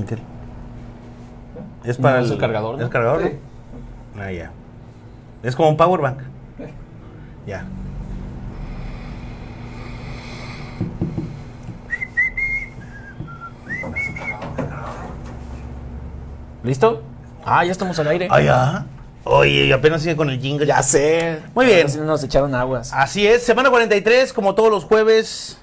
Ok. Es para No, es el, el cargador, ¿no? ¿Es cargador? Sí. no? Ah, ya. Es como un power bank. Ya. ¿Listo? Ah, ya estamos al aire. Ah, ya. Oye, apenas sigue con el jingle. Ya sé. Muy bien. Nos echaron aguas. Así es, semana 43, como todos los jueves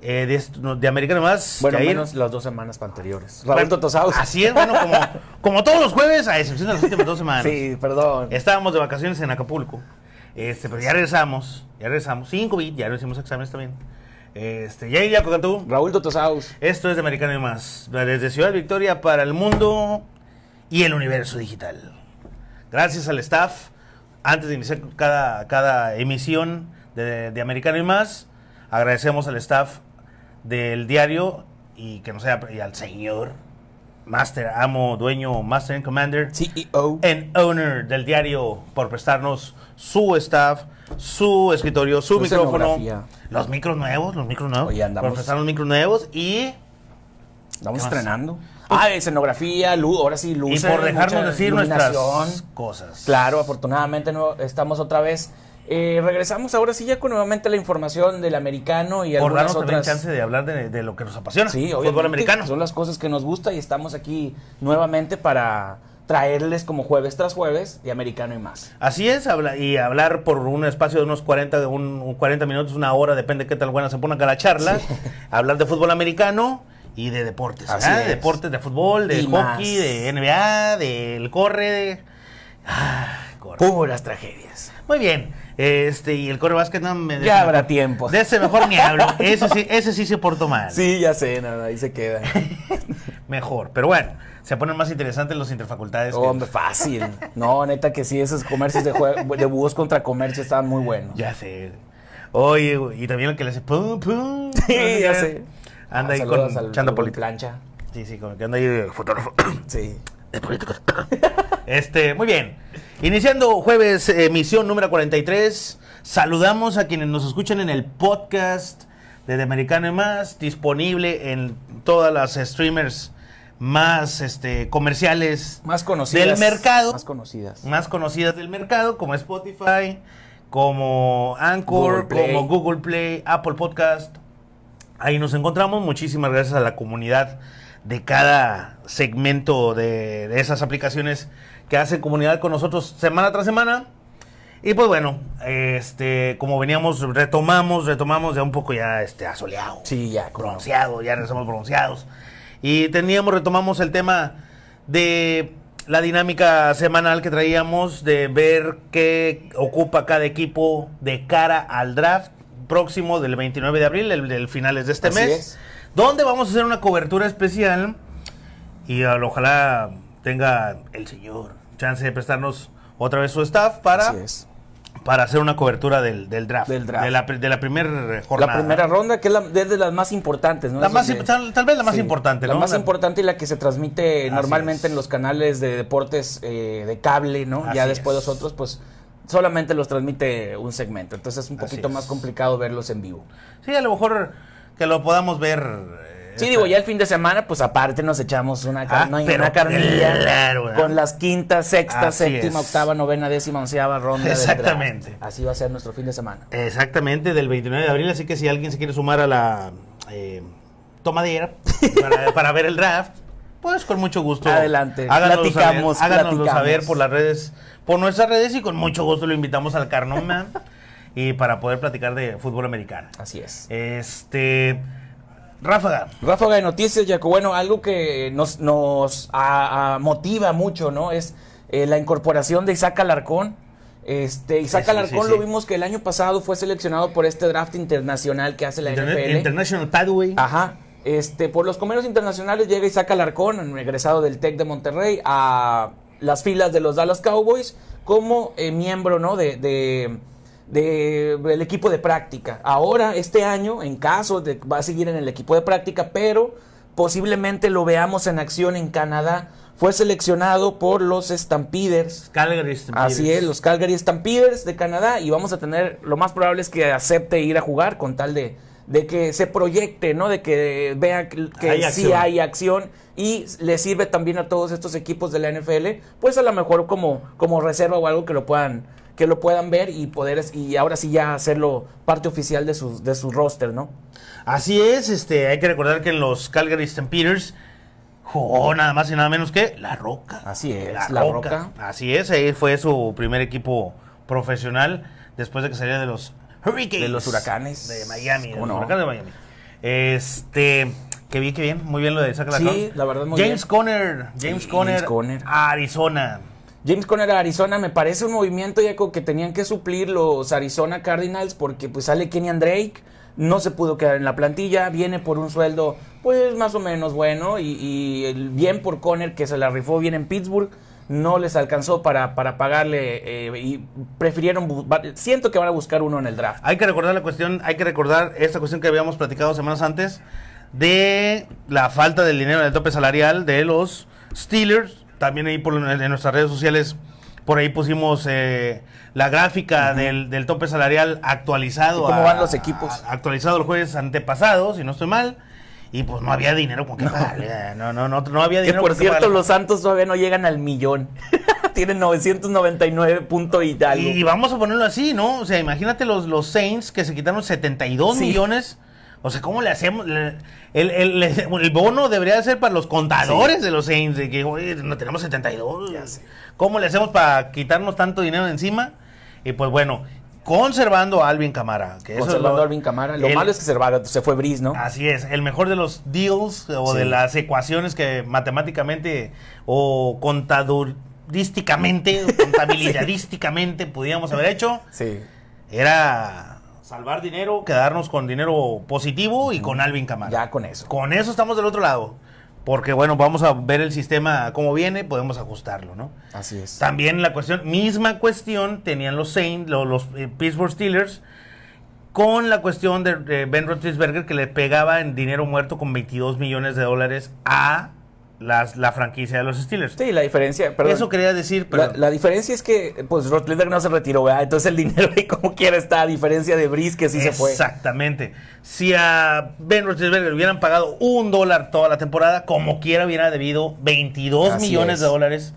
eh, de, de Americano Más. bueno, Jair. menos las dos semanas anteriores. Raúl Bueno, Totosaus. Así es, bueno, como, como todos los jueves, a excepción de las últimas dos semanas. Sí, perdón. Estábamos de vacaciones en Acapulco. Este, pero ya regresamos. Ya regresamos. Sin COVID, ya no hicimos exámenes también. Este, Jair Yacocantú. Raúl Totosaus. Esto es de Americano y más. Desde Ciudad Victoria para el mundo y el universo digital. Gracias al staff. Antes de iniciar cada, cada emisión de, de Americano y más, agradecemos al staff del diario y que no sea y al señor Master, amo, dueño, Master and Commander CEO. and owner del diario por prestarnos su staff, su escritorio, su, Su micrófono, los micros nuevos, los micros nuevos, Oye, andamos- por prestarnos micros nuevos y, Estamos estrenando. Ah, escenografía, luz, ahora sí, y luz. por dejarnos decir nuestras cosas. Claro, afortunadamente no, estamos otra vez. Eh, regresamos ahora sí ya con nuevamente la información del americano y por algunas otras. chance de hablar de, de lo que nos apasiona, Sí, fútbol americano. Son las cosas que nos gusta y estamos aquí nuevamente para traerles como jueves tras jueves de americano y más. Así es, habla, y hablar por un espacio de unos 40, de un, un 40 minutos, una hora, depende qué tal buena se ponga acá la charla. Hablar de fútbol americano y de deportes. Así. De deportes, de fútbol, de Y hockey, más. de NBA, del corre. De... Ah, corre. Puras tragedias. Muy bien. Este, y el corre básquet no me. Ya habrá mejor- tiempo. De ese mejor ni hablo. Ese sí, ese sí se portó mal. Sí, ya sé, nada, ahí se queda. Mejor. Pero bueno, se ponen más interesantes los interfacultades. que- Hombre, fácil. No, neta que sí, esos comercios de, de búhos contra comercio estaban muy buenos. Ya sé. Oye, y también el que le hace pum, pum. Sí, no ya sé. Anda ahí Saludos con al- plancha. Sí, sí, con que anda ahí de fotógrafo. Sí. de políticos. Este, muy bien. Iniciando jueves, emisión número 43. Saludamos a quienes nos escuchan en el podcast de Americano y más, disponible en todas las streamers más este, comerciales Más conocidas. del mercado. Más conocidas. más conocidas del mercado, como Spotify, como Anchor, Google como Google Play, Apple Podcast. Ahí nos encontramos. Muchísimas gracias a la comunidad de cada segmento de, de esas aplicaciones que hacen comunidad con nosotros semana tras semana. Y pues bueno, este, como veníamos, retomamos, retomamos ya un poco ya este asoleado Sí, ya. bronceado, ya regresamos bronceados. Y teníamos, retomamos el tema de la dinámica semanal que traíamos de ver qué ocupa cada equipo de cara al draft próximo del 29 de abril, el, del finales de este Así mes, es. donde vamos a hacer una cobertura especial y al- ojalá tenga el señor chance de prestarnos otra vez su staff para, para hacer una cobertura del, del draft, Del draft. de la, de la primera jornada. La primera ronda, que es, la, es de las más importantes, ¿no? La más, donde- tal, tal vez la más Sí, importante, La ¿no? más La- importante y la que se transmite Así normalmente es. en los canales de deportes eh, de cable, ¿no? ya después es. los otros, pues solamente los transmite un segmento. Entonces es un poquito más complicado verlos en vivo. Sí, a lo mejor que lo podamos ver. Sí, digo, ya el fin de semana, pues aparte nos echamos una, car- Ah, una carnilla claro, con las quinta, sexta, Así séptima, es. octava, novena, décima, onceava ronda. Exactamente. Así va a ser nuestro fin de semana. Exactamente, del 29 de abril. Así que si alguien se quiere sumar a la eh, tomadera para, para ver el draft, pues con mucho gusto. Adelante, Háganoslo platicamos, saber, háganoslo platicamos. saber por las redes, por nuestras redes y con mucho gusto lo invitamos al Carnoma y para poder platicar de fútbol americano. Así es. Este. Ráfaga. Ráfaga de noticias, Jaco. Bueno, algo que nos, nos a- a motiva mucho, ¿no? Es eh, la incorporación de Isaac Alarcón. Este, Isaac Sí, Alarcón sí, lo vimos que el año pasado fue seleccionado por este draft internacional que hace la Internet- NFL. International Pathway. Ajá. Este, por los comercios internacionales llega Isaac Alarcón, egresado del TEC de Monterrey, a las filas de los Dallas Cowboys como eh, miembro, ¿no? De, de- de- del equipo de práctica. Ahora, este año, en caso de va a seguir en el equipo de práctica, pero posiblemente lo veamos en acción en Canadá. Fue seleccionado por los Stampeders. Calgary Stampeders. Así es, los Calgary Stampeders de Canadá y vamos a tener, lo más probable es que acepte ir a jugar con tal de, de que se proyecte, ¿no? De que vea que, que Hay sí acción. hay acción y le sirve también a todos estos equipos de la NFL, pues a lo mejor como, como reserva o algo que lo puedan que lo puedan ver y poder y ahora sí ya hacerlo parte oficial de sus de su roster, ¿no? Así es, este, hay que recordar que en los Calgary Stampeders jugó nada más y nada menos que La Roca. Así es, La Roca. Así es, ahí fue su primer equipo profesional después de que saliera de los Hurricanes. De los Huracanes. De Miami, de ¿Cómo los no? Huracanes de Miami. Este, que bien, que bien, muy bien lo de saca la Sí, la verdad, muy James bien. Conner, James Conner, James Conner. Arizona. James Conner a Arizona me parece un movimiento ya que tenían que suplir los Arizona Cardinals porque pues sale Kenyan Drake, no se pudo quedar en la plantilla, viene por un sueldo pues más o menos bueno y, el bien por Conner que se la rifó bien en Pittsburgh, no les alcanzó para, para pagarle eh, y prefirieron, siento que van a buscar uno en el draft. Hay que recordar la cuestión, hay que recordar esta cuestión que habíamos platicado semanas antes de la falta del dinero del tope salarial de los Steelers. También ahí por, en nuestras redes sociales, por ahí pusimos eh, la gráfica del, del tope salarial actualizado. ¿Y cómo van los equipos? a- actualizado el jueves antepasado, si no estoy mal. Y pues no había dinero con qué pagarle. eh, No, no, no, no había Que dinero por con qué cierto pagarle. los Santos todavía no llegan al millón, tienen 999 punto y algo. Y vamos a ponerlo así, ¿no? O sea, imagínate los, los Saints que se quitaron 72 Sí. millones. O sea, ¿cómo le hacemos? El, el- el bono debería ser para los contadores de los Saints. De que, oye, no tenemos 72. Ya sé. ¿Cómo le hacemos para quitarnos tanto dinero de encima? Y pues bueno, conservando a Alvin Camara. Que eso es Conservando lo- a Alvin Camara. Lo el- malo es que se, fue Brice, ¿no? Así es, el mejor de los deals o Sí. de las ecuaciones que matemáticamente o contadurísticamente, contabilidadísticamente pudiéramos haber hecho, Sí. era salvar dinero, quedarnos con dinero positivo y con Alvin Camara. Ya con eso. Con eso estamos del otro lado. Porque bueno, vamos a ver el sistema cómo viene, podemos ajustarlo, ¿no? Así es. También la cuestión, misma cuestión, tenían los Saints, lo- los, eh, Pittsburgh Steelers, con la cuestión de, de Ben Roethlisberger que le pegaba en dinero muerto con 22 millones de dólares a las, la franquicia de los Steelers. Sí, la diferencia, perdón. Eso quería decir, pero la diferencia es que, pues, Rotlider no se retiró, ¿verdad? Entonces el dinero ahí como quiera está, a diferencia de Brice que sí se fue. Exactamente. Si a Ben Roethlisberger le hubieran pagado un dólar toda la temporada, como quiera hubiera debido 22 Así millones es. de dólares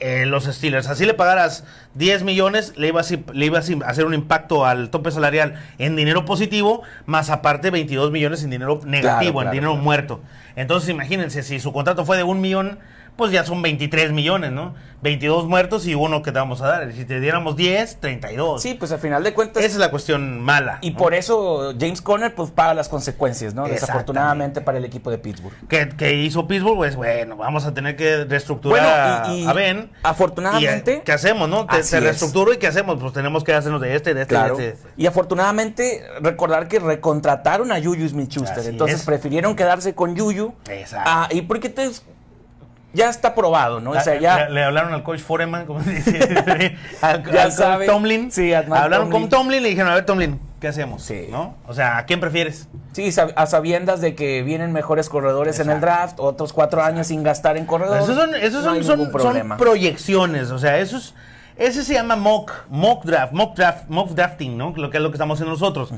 eh, los Steelers. Así le pagaras 10 millones, le ibas, a- le ibas a hacer un impacto al tope salarial en dinero positivo, más aparte 22 millones en dinero negativo, en claro, dinero claro. muerto. Entonces imagínense, si su contrato fue de un millón, pues ya son 23 millones, ¿no? 22 muertos y uno que te vamos a dar. Si te diéramos 10, 32. Sí, pues al final de cuentas. Esa es la cuestión mala. y ¿no? por eso James Conner pues paga las consecuencias, ¿no? Desafortunadamente para el equipo de Pittsburgh. que, que hizo Pittsburgh, pues bueno, vamos a tener que reestructurar Bueno, y- y a, Ben. afortunadamente- Y, eh, ¿Qué hacemos, no? Te, es. reestructuró y ¿qué hacemos? Pues tenemos que hacernos de este, de este, Claro. de este. Y afortunadamente recordar que recontrataron a Juju Smith-Schuster. Entonces es. prefirieron quedarse con Juju. Exacto. Ah, y porque te, ya está probado, ¿no? O sea, Le- ya le, le hablaron al coach Foreman, como se dice, al, Ya al coach sabe. Tomlin. Sí, Hablaron Tomlin. con Tomlin y le dijeron, a ver, Tomlin, ¿qué hacemos? Sí. ¿No? O sea, ¿a quién prefieres? Sí, a sabiendas de que vienen mejores corredores en el draft, otros cuatro años sin gastar en corredores. Esos son, esos no son, son- son proyecciones, o sea, esos, ese se llama mock, mock draft, mock draft, mock drafting, ¿no? Lo que es lo que estamos haciendo nosotros.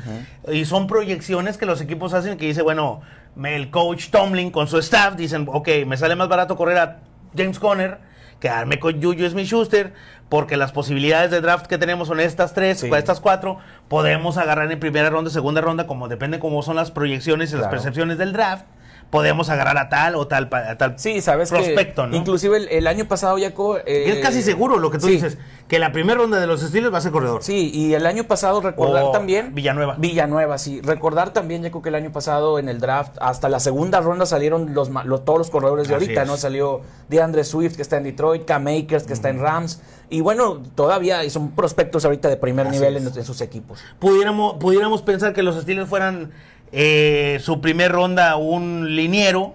Y son proyecciones que los equipos hacen que dice, bueno, el coach Tomlin con su staff dicen, ok, me sale más barato correr a James Conner, quedarme con Juju Smith-Schuster, porque las posibilidades de draft que tenemos son estas tres, Sí. o estas cuatro, podemos agarrar en primera ronda, segunda ronda, como depende cómo son las proyecciones y las percepciones del draft, podemos agarrar a tal o tal, a tal Sí, sabes prospecto, que ¿no? inclusive el, el año pasado, Jaco... eh, es casi seguro lo que tú sí, dices, que la primera ronda de los Steelers va a ser corredor. Sí, y el año pasado recordar O también... Villanueva. Villanueva, sí. Recordar también, Jaco, que el año pasado en el draft, hasta la segunda ronda salieron los, los- todos los corredores de Así ahorita, es. ¿no? Salió DeAndre Swift, que está en Detroit, Cam Akers, que está en Rams. Y bueno, todavía son prospectos ahorita de primer Así nivel en, en sus equipos. Pudiéramos, pudiéramos pensar que los Steelers fueran eh, su primer ronda un liniero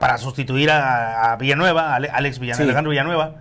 para sustituir a, a Villanueva, a Alex Villanueva, Sí. Alejandro Villanueva.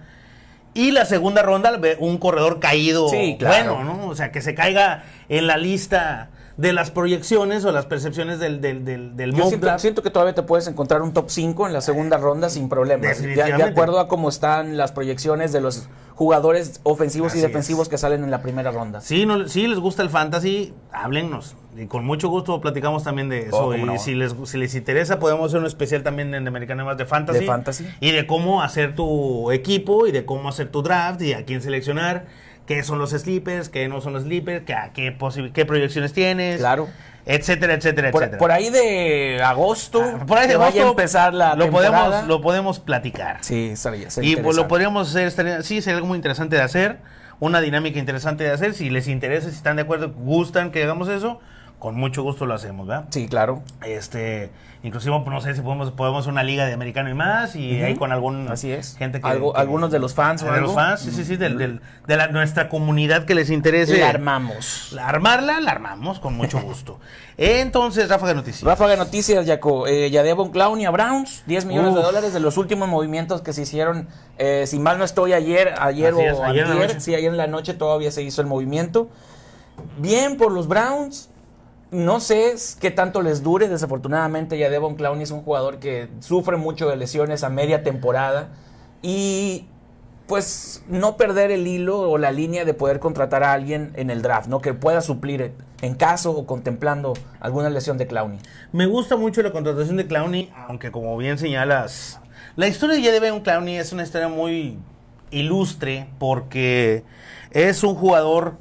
Y la segunda ronda, un corredor caído Sí, claro. bueno, ¿no? O sea, que se caiga en la lista de las proyecciones o las percepciones del, del, del, del Yo mock siento, draft. siento que todavía te puedes encontrar un top 5 en la segunda ronda sin problemas. De, acuerdo a cómo están las proyecciones de los jugadores ofensivos Así y defensivos es. que salen en la primera ronda. Si no, si les gusta el fantasy, háblennos. Y con mucho gusto platicamos también de eso. Oh, y no. si, les, si les interesa, podemos hacer un especial también en Americano más de fantasy. De fantasy. Y de cómo hacer tu equipo y de cómo hacer tu draft y a quién seleccionar. Qué son los sleepers, qué no son los sleepers, qué, qué, qué proyecciones tienes. Claro. Etcétera, etcétera, Por, etcétera. por ahí de agosto, Ah, por ahí de que vaya a agosto empezar la lo temporada. podemos, lo podemos platicar. Sí, sería, sería Y pues, lo podríamos hacer, estaría- sí, sería algo muy interesante de hacer, una dinámica interesante de hacer. Si les interesa, si están de acuerdo, gustan que hagamos eso, con mucho gusto lo hacemos, ¿verdad? Sí, claro. Este, inclusive, no sé si podemos, podemos una liga de americano y más, y ahí con algún Así es. gente que, Algo- que- algunos de los fans o de algo. los fans, sí, sí, sí, del, del- de la, nuestra comunidad que les interese. La armamos. La armarla, la armamos con mucho gusto. Entonces, Rafa de Noticias. Ráfaga de noticias, Jaco. Eh, Yadevon Clown y a Browns, 10 millones de dólares de los últimos movimientos que se hicieron. eh, si mal no estoy, ayer, ayer Así o es, ayer noche. Sí, ayer en la noche todavía se hizo el movimiento. Bien por los Browns. No sé qué tanto les dure. Desafortunadamente, ya Devon Clowney es un jugador que sufre mucho de lesiones a media temporada. Y pues no perder el hilo o la línea de poder contratar a alguien en el draft, ¿no? Que pueda suplir en caso o contemplando alguna lesión de Clowney. Me gusta mucho la contratación de Clowney, aunque como bien señalas, la historia de Jadevon Clowney es una historia muy ilustre porque es un jugador,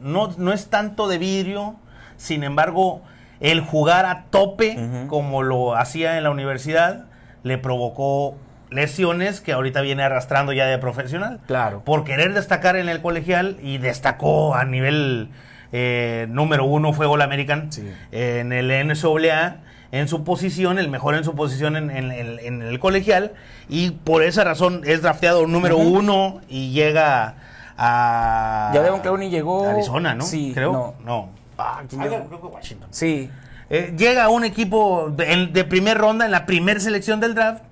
no, no es tanto de vidrio, sin embargo, el jugar a tope como lo hacía en la universidad le provocó lesiones que ahorita viene arrastrando ya de profesional. Claro. Por querer destacar en el colegial y destacó a nivel eh, número uno fue All American Sí. en el NCAA en su posición, el mejor en su posición en, en- en- en el colegial y por esa razón es drafteado número uno y llega a Ya Devon Clowney llegó- a Arizona, ¿no? Sí, creo. no. No. Ah, ¿quién Ah, creo que Washington. Sí, Eh, llega a un equipo de, en- de primer ronda en la primera selección del draft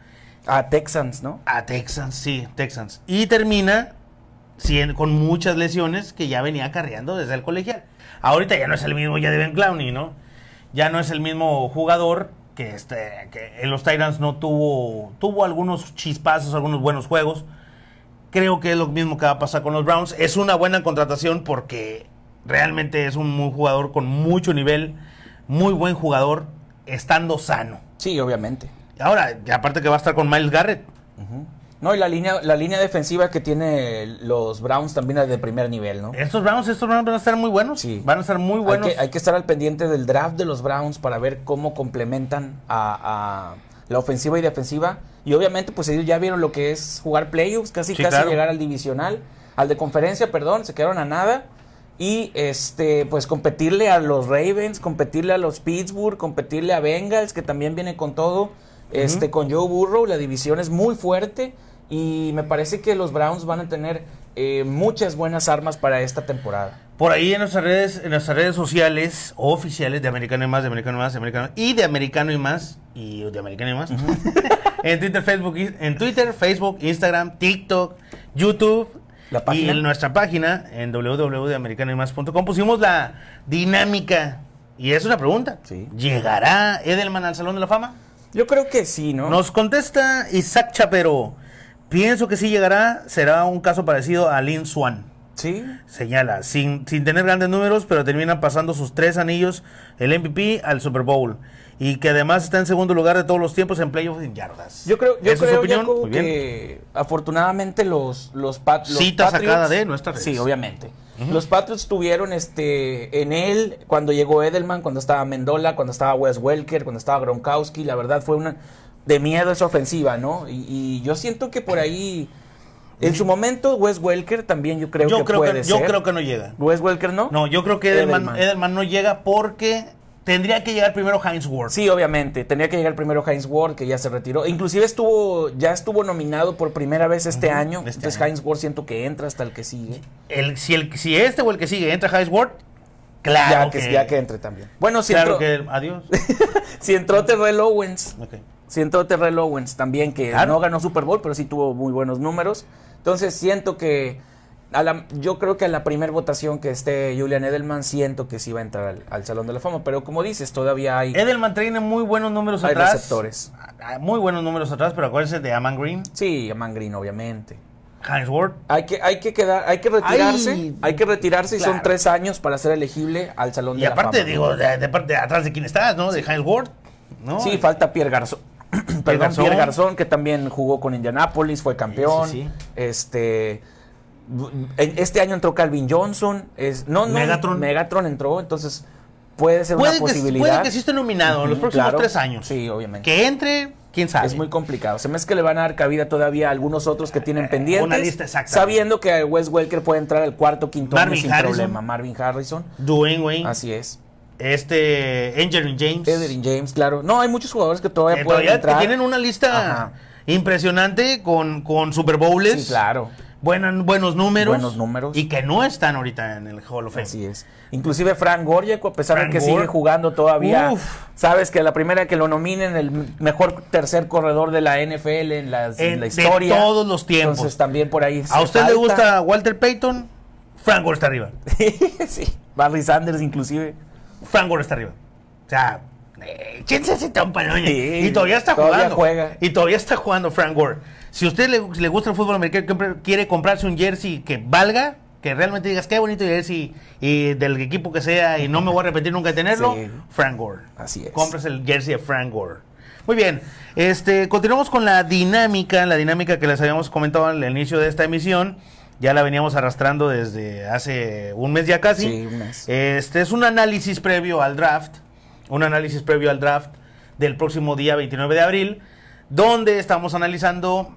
a Texans, ¿no? a Texans, sí, Texans. Y termina con muchas lesiones que ya venía acarreando desde el colegial. Ahorita ya no es el mismo ya Devin Clowney, ¿no? Ya no es el mismo jugador que, este, que en los Titans no tuvo, tuvo algunos chispazos, algunos buenos juegos. Creo que es lo mismo que va a pasar con los Browns. Es una buena contratación porque realmente es un muy jugador con mucho nivel, muy buen jugador, estando sano. Sí, obviamente. Ahora, y aparte que va a estar con Miles Garrett. No, y la línea, la línea defensiva que tiene los Browns también es de primer nivel, ¿no? Estos Browns, estos Browns van a estar muy buenos. Sí. Van a estar muy buenos. Hay que, hay que estar al pendiente del draft de los Browns para ver cómo complementan a, a la ofensiva y defensiva. Y obviamente, pues ellos ya vieron lo que es jugar playoffs, casi Sí, casi claro. llegar al divisional, al de conferencia, perdón, se quedaron a nada. Y este, pues competirle a los Ravens, competirle a los Pittsburgh, competirle a Bengals, que también viene con todo. Este, con Joe Burrow, la división es muy fuerte. Y me parece que los Browns van a tener eh, muchas buenas armas para esta temporada. Por ahí en nuestras redes, en nuestras redes sociales oficiales de Americano y más, de Americano y más, de Americano y de Americano y más y de Americano y más. en Twitter, Facebook, en Twitter, Facebook, Instagram, TikTok, YouTube La página. y en nuestra página en www.americanoymás.com pusimos la dinámica y es una pregunta. Sí. ¿Llegará Edelman al Salón de la Fama? Yo creo que sí, ¿no? Nos contesta Isaac Chapero. Pienso que sí llegará. Será un caso parecido a Lin Swan. Sí. Señala, sin, sin tener grandes números, pero termina pasando sus tres anillos, el MVP al Super Bowl. Y que además está en segundo lugar de todos los tiempos en playoffs en yardas. Yo creo, yo ¿Esa es su creo que afortunadamente los, los, Pat- los Cita Patriots... sacada de nuestras redes. Sí, obviamente. Los Patriots tuvieron este en él cuando llegó Edelman, cuando estaba Mendola, cuando estaba Wes Welker, cuando estaba Gronkowski. La verdad fue una de miedo esa ofensiva, ¿no? Y, y yo siento que por ahí, en su momento, Wes Welker también yo creo yo que creo puede que, yo ser. creo que no llega. Wes Welker no. No, yo creo que Edelman, Edelman. Edelman no llega porque tendría que llegar primero Heinz Ward. Sí, obviamente. Tenía que llegar primero Heinz Ward, que ya se retiró. Inclusive estuvo, ya estuvo nominado por primera vez este año. este Entonces año. Heinz Ward siento que entra hasta el que sigue. El, si, el, si este o el que sigue entra Heinz Ward, claro ya, que, que, ya que entre también. Bueno, si, claro entró, que adiós. si entró Terrell Owens. Ok. Si entró Terrell Owens también, que Claro. no ganó Super Bowl, pero sí tuvo muy buenos números. Entonces siento que a la- yo creo que a la primera votación que esté Julian Edelman, siento que sí va a entrar al, al Salón de la Fama. Pero como dices, todavía hay, Edelman tiene muy buenos números hay atrás. receptores. Ah, Muy buenos números atrás, pero acuérdense de Aman Green, Sí, a Man Green, obviamente. Ward. Hay que, hay que quedar, hay que retirarse, Ay, hay que retirarse y son tres años para ser elegible al Salón Y de aparte, la Fama. digo, de, parte de atrás de quién estás, ¿no? De Heinz Ward. ¿no? Sí, falta Pierre Garzón. Perdón, Garzón. Pierre Garzón, que también jugó con Indianapolis, fue campeón. Sí, sí, sí. Este. Este año entró Calvin Johnson. Es, no, no, Megatron. Megatron entró, entonces puede ser Puede una que, posibilidad. puede que sí esté nominado en los próximos claro. tres años. Sí, obviamente. Que entre, quién sabe. Es muy complicado. Se me hace que le van a dar cabida todavía a algunos otros que tienen pendientes. una lista exacta. Sabiendo que Wes Welker puede entrar al cuarto, quinto año Marvin sin Harrison. problema. Marvin Harrison. Dwayne Wayne. Así es. Este. Angelin James. Edwin James, claro. No, hay muchos jugadores que todavía Eh, pueden todavía entrar. que tienen una lista Ajá. impresionante con, con Super Bowls. Sí, claro. Buenas- buenos números. Buenos números. Y que no están ahorita en el Hall of Fame. Así es. Inclusive Frank Gorjek, a pesar Frank de que Gore. sigue jugando todavía, Uf. sabes que la primera que lo nominen el mejor tercer corredor de la NFL en la, en En- la de historia. todos los tiempos. Entonces también por ahí. ¿A se usted le gusta Walter Payton? Frank Gore está arriba. sí. Barry Sanders inclusive. Frank Gore está arriba. O sea, eh, échense ese tampalón. Sí, y todavía está todavía jugando. juega. Y todavía está jugando Frank Gore. Si a usted le, le gusta el fútbol americano, quiere comprarse un jersey que valga, que realmente digas qué bonito jersey y del equipo que sea y no me voy a repetir nunca de tenerlo, Sí. Frank Gore. Así es. Compres el jersey de Frank Gore. Muy bien, este, continuamos con la dinámica, la dinámica que les habíamos comentado al inicio de esta emisión. Ya la veníamos arrastrando desde hace un mes ya casi. Sí, un mes. Este es un análisis previo al draft, un análisis previo al draft del próximo día 29 de abril, donde estamos analizando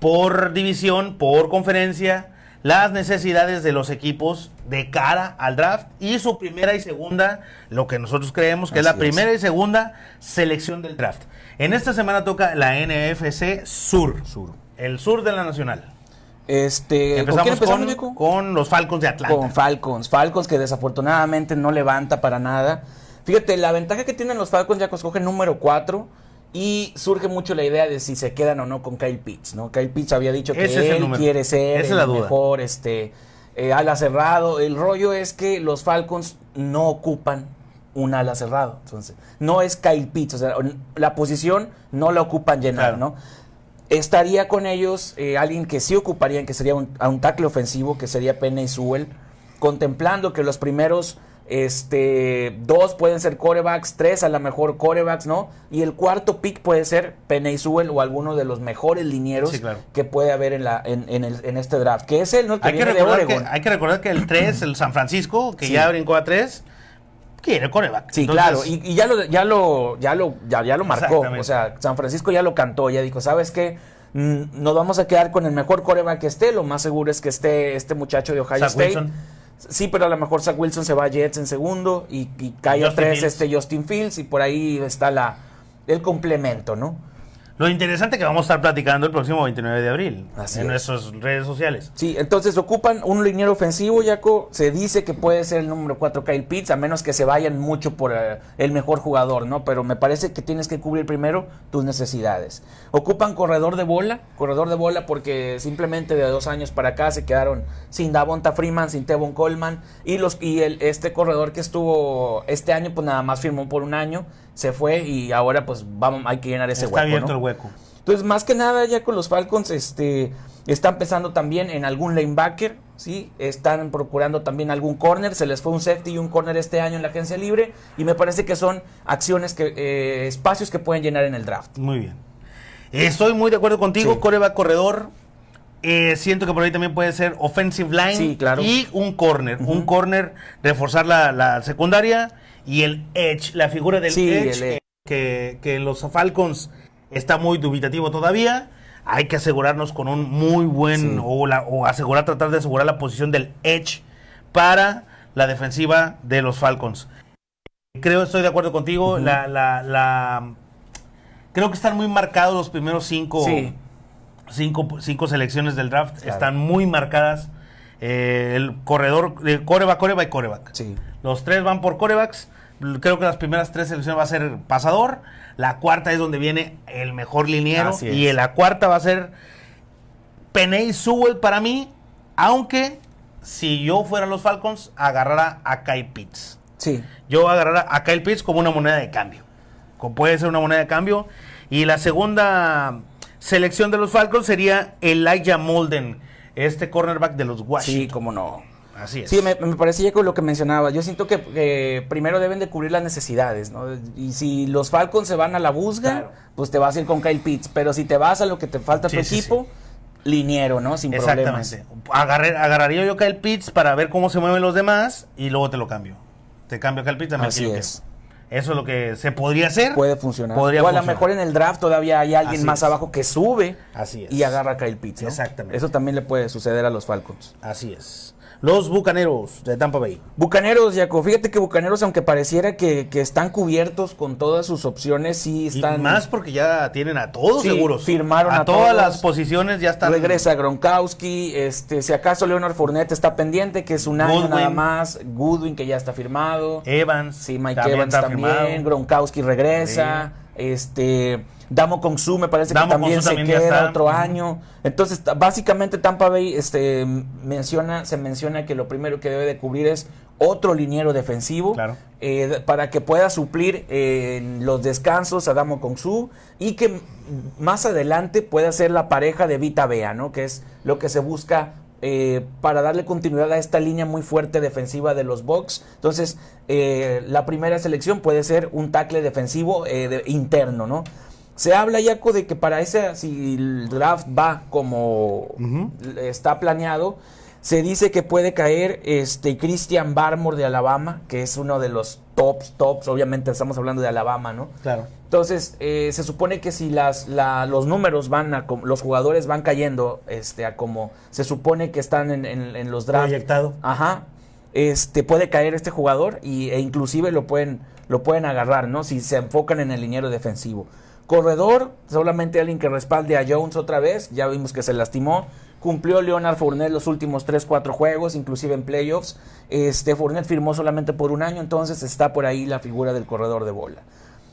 por división, por conferencia, las necesidades de los equipos de cara al draft y su primera y segunda, lo que nosotros creemos que es la es. primera y segunda selección del draft. En esta semana toca la NFC Sur, Sur. el sur de la Nacional. Este, ¿con Empezamos con los Falcons de Atlanta. Con Falcons. Falcons que desafortunadamente no levanta para nada. Fíjate, la ventaja que tienen los Falcons ya que escogen número 4 y surge mucho la idea de si se quedan o no con Kyle Pitts, ¿no? Kyle Pitts había dicho que Ese él quiere ser Esa es el duda. mejor este eh, ala cerrado. El rollo es que los Falcons no ocupan un ala cerrado. Entonces, no es Kyle Pitts, o sea, la posición no la ocupan llenar, Claro. ¿no? Estaría con ellos eh, alguien que sí ocuparían, que sería un, a un tackle ofensivo, que sería Penny Sewell, contemplando que los primeros este, dos pueden ser corebacks, tres a lo mejor corebacks, ¿no? Y el cuarto pick puede ser Penny Sewell o alguno de los mejores linieros Sí, claro. que puede haber en, la, en, en el- en este draft, que es el ¿no? que Hay que, de recordar que, hay que recordar que el 3, el San Francisco, que Sí. ya brincó a 3, quiere coreback. Sí, Entonces, claro, y, y ya lo ya lo ya lo ya, ya lo marcó, o sea, San Francisco ya lo cantó, ya dijo, ¿sabes qué? Mm, Nos vamos a quedar con el mejor coreback que esté, lo más seguro es que esté este muchacho de Ohio Zach State. Wilson. Sí, pero a lo mejor Zach Wilson se va a Jets en segundo y, y cae a tres Fields. este Justin Fields y por ahí está la el complemento, ¿no? Lo interesante que vamos a estar platicando el próximo 29 de abril Así en es. nuestras redes sociales. Sí, entonces ocupan un liniero ofensivo, Jaco. Se dice que puede ser el número 4 Kyle Pitts, a menos que se vayan mucho por eh, el mejor jugador, ¿no? Pero me parece que tienes que cubrir primero tus necesidades. Ocupan corredor de bola, corredor de bola porque simplemente de dos años para acá se quedaron sin Davonta Freeman, sin Tevon Coleman y los y el este corredor que estuvo este año pues nada más firmó por un año, se fue y ahora pues vamos hay que llenar ese Está hueco, abierto ¿no? el hueco. Entonces, más que nada, ya con los Falcons, este, están pensando también en algún linebacker, ¿sí? Están procurando también algún corner. Se les fue un safety y un corner este año en la agencia libre. Y me parece que son acciones que, eh, espacios que pueden llenar en el draft. Muy bien. Estoy muy de acuerdo contigo, Sí. coreback corredor. Eh, siento que por ahí también puede ser offensive line Sí, claro. y un corner. Un corner, reforzar la, la secundaria y el edge, la figura del Sí, edge, que, que los Falcons está muy dubitativo todavía. Hay que asegurarnos con un muy buen, Sí. o, la- o asegurar, tratar de asegurar la posición del edge para la defensiva de los Falcons. Creo, estoy de acuerdo contigo. la, la, la- creo que están muy marcados los primeros cinco, Sí. cinco, cinco selecciones del draft. Claro. Están muy marcadas. Eh, el corredor, eh, coreback, coreback y coreback. Sí. Los tres van por corebacks. Creo que las primeras tres selecciones va a ser pasador. La cuarta es donde viene el mejor liniero. Así. Y la cuarta va a ser Peney Sewell para mí. Aunque, si yo fuera los Falcons, agarrara a Kyle Pitts. Sí. Yo agarrara a Kyle Pitts como una moneda de cambio. Como puede ser una moneda de cambio. Y la segunda selección de los Falcons sería Elijah Molden, este cornerback de los Washington. Sí, cómo no. Así es. Sí, me, me parecía con lo que mencionaba. Yo siento que primero deben de cubrir las necesidades, ¿no? Y si los Falcons se van a la busga, Claro. pues te vas a ir con Kyle Pitts. Pero si te vas a lo que te falta tu Sí, sí, equipo, liniero, ¿no? Sin problemas. Exactamente. Agarré- agarraría yo Kyle Pitts para ver cómo se mueven los demás y luego te lo cambio. Te cambio Kyle Pitts también. Así es. Eso es lo que se podría hacer. Puede funcionar. Podría o a lo mejor en el draft todavía hay alguien Así más es. abajo que sube Así es. y agarra a Kyle Pitts. ¿no? Exactamente. Eso también le puede suceder a los Falcons. Así es. Los Bucaneros de Tampa Bay. Bucaneros, Jaco, fíjate que Bucaneros, aunque pareciera que, que están cubiertos con todas sus opciones, sí están. Y más porque ya tienen a todos Sí, seguros. firmaron a todas todos. las posiciones ya están. Regresa Gronkowski, este, si acaso Leonard Fournette está pendiente, que es un año Goodwin. nada más, Goodwin que ya está firmado, Evans. sí, Mike Evans está también, firmado. Gronkowski regresa, este, Damo Kongsu me parece Damo que también se también queda otro año, entonces básicamente Tampa Bay, este, menciona, se menciona que lo primero que debe de cubrir es otro liniero defensivo Claro. eh, para que pueda suplir eh, los descansos a Damo Kongsu y que más adelante pueda ser la pareja de Vita Bea, ¿no? Que es lo que se busca eh, para darle continuidad a esta línea muy fuerte defensiva de los Bucks. Entonces, eh, la primera selección puede ser un tackle defensivo eh, de- interno, ¿no? Se habla, Yaco, de que para ese, si el draft va como está planeado, se dice que puede caer este Christian Barmore de Alabama, que es uno de los tops, tops, obviamente estamos hablando de Alabama, ¿no? Claro. Entonces, eh, se supone que si las, la- los números van a, los jugadores van cayendo este, a como se supone que están en, en- en los drafts. Proyectado. Ajá. Este, puede caer este jugador y, e inclusive lo pueden, lo pueden agarrar, ¿no? Si se enfocan en el liniero defensivo. Corredor, solamente alguien que respalde a Jones otra vez, ya vimos que se lastimó. Cumplió Leonard Fournette los últimos 3-4 juegos, inclusive en playoffs. Este Fournette firmó solamente por un año, entonces está por ahí la figura del corredor de bola.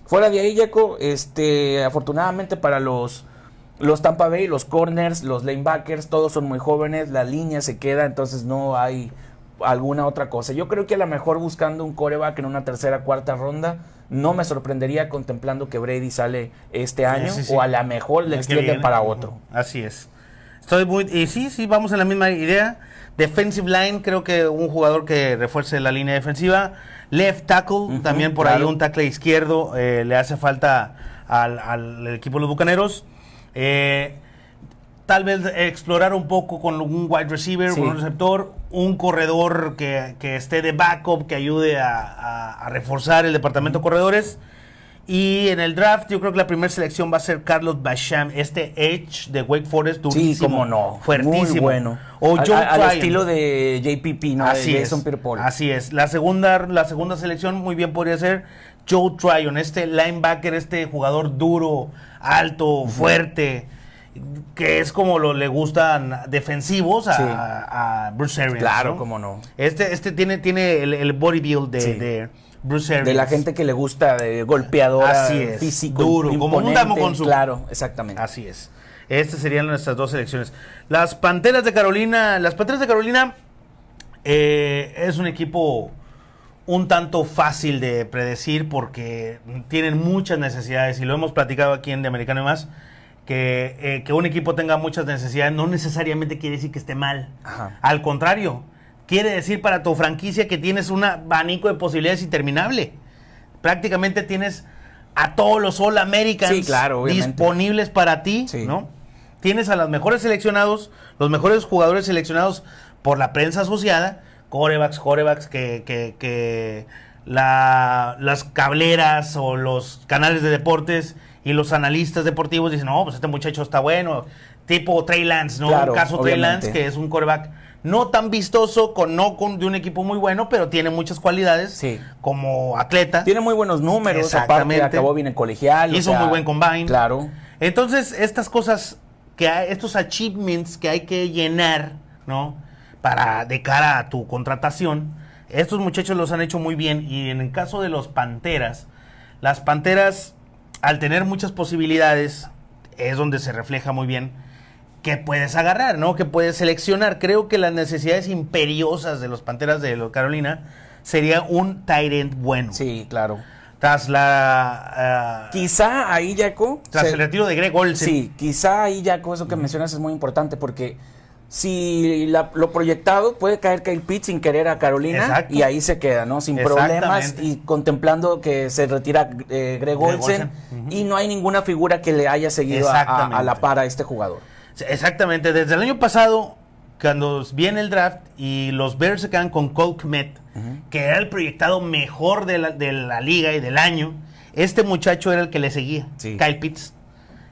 Fuera de ahí, Jaco, este, afortunadamente para los, los Tampa Bay, los corners, los lanebackers, todos son muy jóvenes, la línea se queda, entonces no hay alguna otra cosa. Yo creo que a lo mejor buscando un coreback en una tercera, cuarta ronda, no me sorprendería contemplando que Brady sale este año sí, sí. o a lo mejor le viene. para otro. Así es. Estoy muy. Y sí, sí, vamos en la misma idea. Defensive line, creo que un jugador que refuerce la línea defensiva. Left tackle, también por ahí claro. un tackle izquierdo eh, le hace falta al, al equipo de los bucaneros. Eh, tal vez explorar un poco con un wide receiver, Sí. con un receptor, un corredor que, que esté de backup, que ayude a, a- a reforzar el departamento de corredores. Y en el draft, yo creo que la primera selección va a ser Carlos Basham, este Edge de Wake Forest, durísimo. Sí, cómo no. Fuertísimo. Muy bueno. O Al- Joe al, estilo de JPP, ¿no? Así de es. Jason Pierre-Paul. Así es. La segunda, la segunda selección muy bien podría ser Joe Tryon, este linebacker, este jugador duro, alto, fuerte, que es como lo le gustan defensivos a, Sí. a Bruce Arians. Claro, ¿no? cómo no. Este, este tiene, tiene el, el body build de, Sí. de Bruce Arians. De la gente que le gusta de golpeadora, Así es, físico, duro, como un Damo Kongsu. Claro, exactamente. Así es. Estas serían nuestras dos selecciones. Las Panteras de Carolina. Las Panteras de Carolina eh, es un equipo un tanto fácil de predecir porque tienen muchas necesidades y lo hemos platicado aquí en De Americano y más. Que, eh, que un equipo tenga muchas necesidades no necesariamente quiere decir que esté mal. Ajá. Al contrario, quiere decir para tu franquicia que tienes un abanico de posibilidades interminable. Prácticamente tienes a todos los All Americans Sí, claro, disponibles para ti, Sí. ¿no? Tienes a los mejores seleccionados, los mejores jugadores seleccionados por la prensa asociada, corebacks, corebacks, que, que, que la- las cableras o los canales de deportes y los analistas deportivos dicen, no, pues este muchacho está bueno, tipo Trey Lance, ¿no? Claro, Un caso Trey. Lance, que es un coreback no tan vistoso, con, no con, de un equipo muy bueno, pero tiene muchas cualidades Sí. como atleta. Tiene muy buenos números, aparte acabó bien en colegial. o Hizo un sea, muy buen combine. Claro. Entonces, estas cosas, que hay, estos achievements que hay que llenar, ¿no? Para, de cara a tu contratación, estos muchachos los han hecho muy bien. Y en el caso de los Panteras, las Panteras, al tener muchas posibilidades, es donde se refleja muy bien. Que puedes agarrar, ¿no? Que puedes seleccionar. Creo que las necesidades imperiosas de los Panteras de Carolina sería un Tyrant bueno. Sí, claro. Tras la... ah, Quizá ahí, Jaco. tras se- el retiro de Greg Olsen. Sí, quizá ahí, Jaco, eso que mencionas es muy importante porque si la- lo proyectado puede caer Kyle Pitts sin querer a Carolina Exacto. y ahí se queda, ¿no? Sin problemas y contemplando que se retira eh, Greg Olsen Olsen, y no hay ninguna figura que le haya seguido a- la par a este jugador. Exactamente. Desde el año pasado, cuando viene el draft y los Bears se quedan con Cole Kmet, que era el proyectado mejor de la, de la liga y del año, este muchacho era el que le seguía. Sí. Kyle Pitts.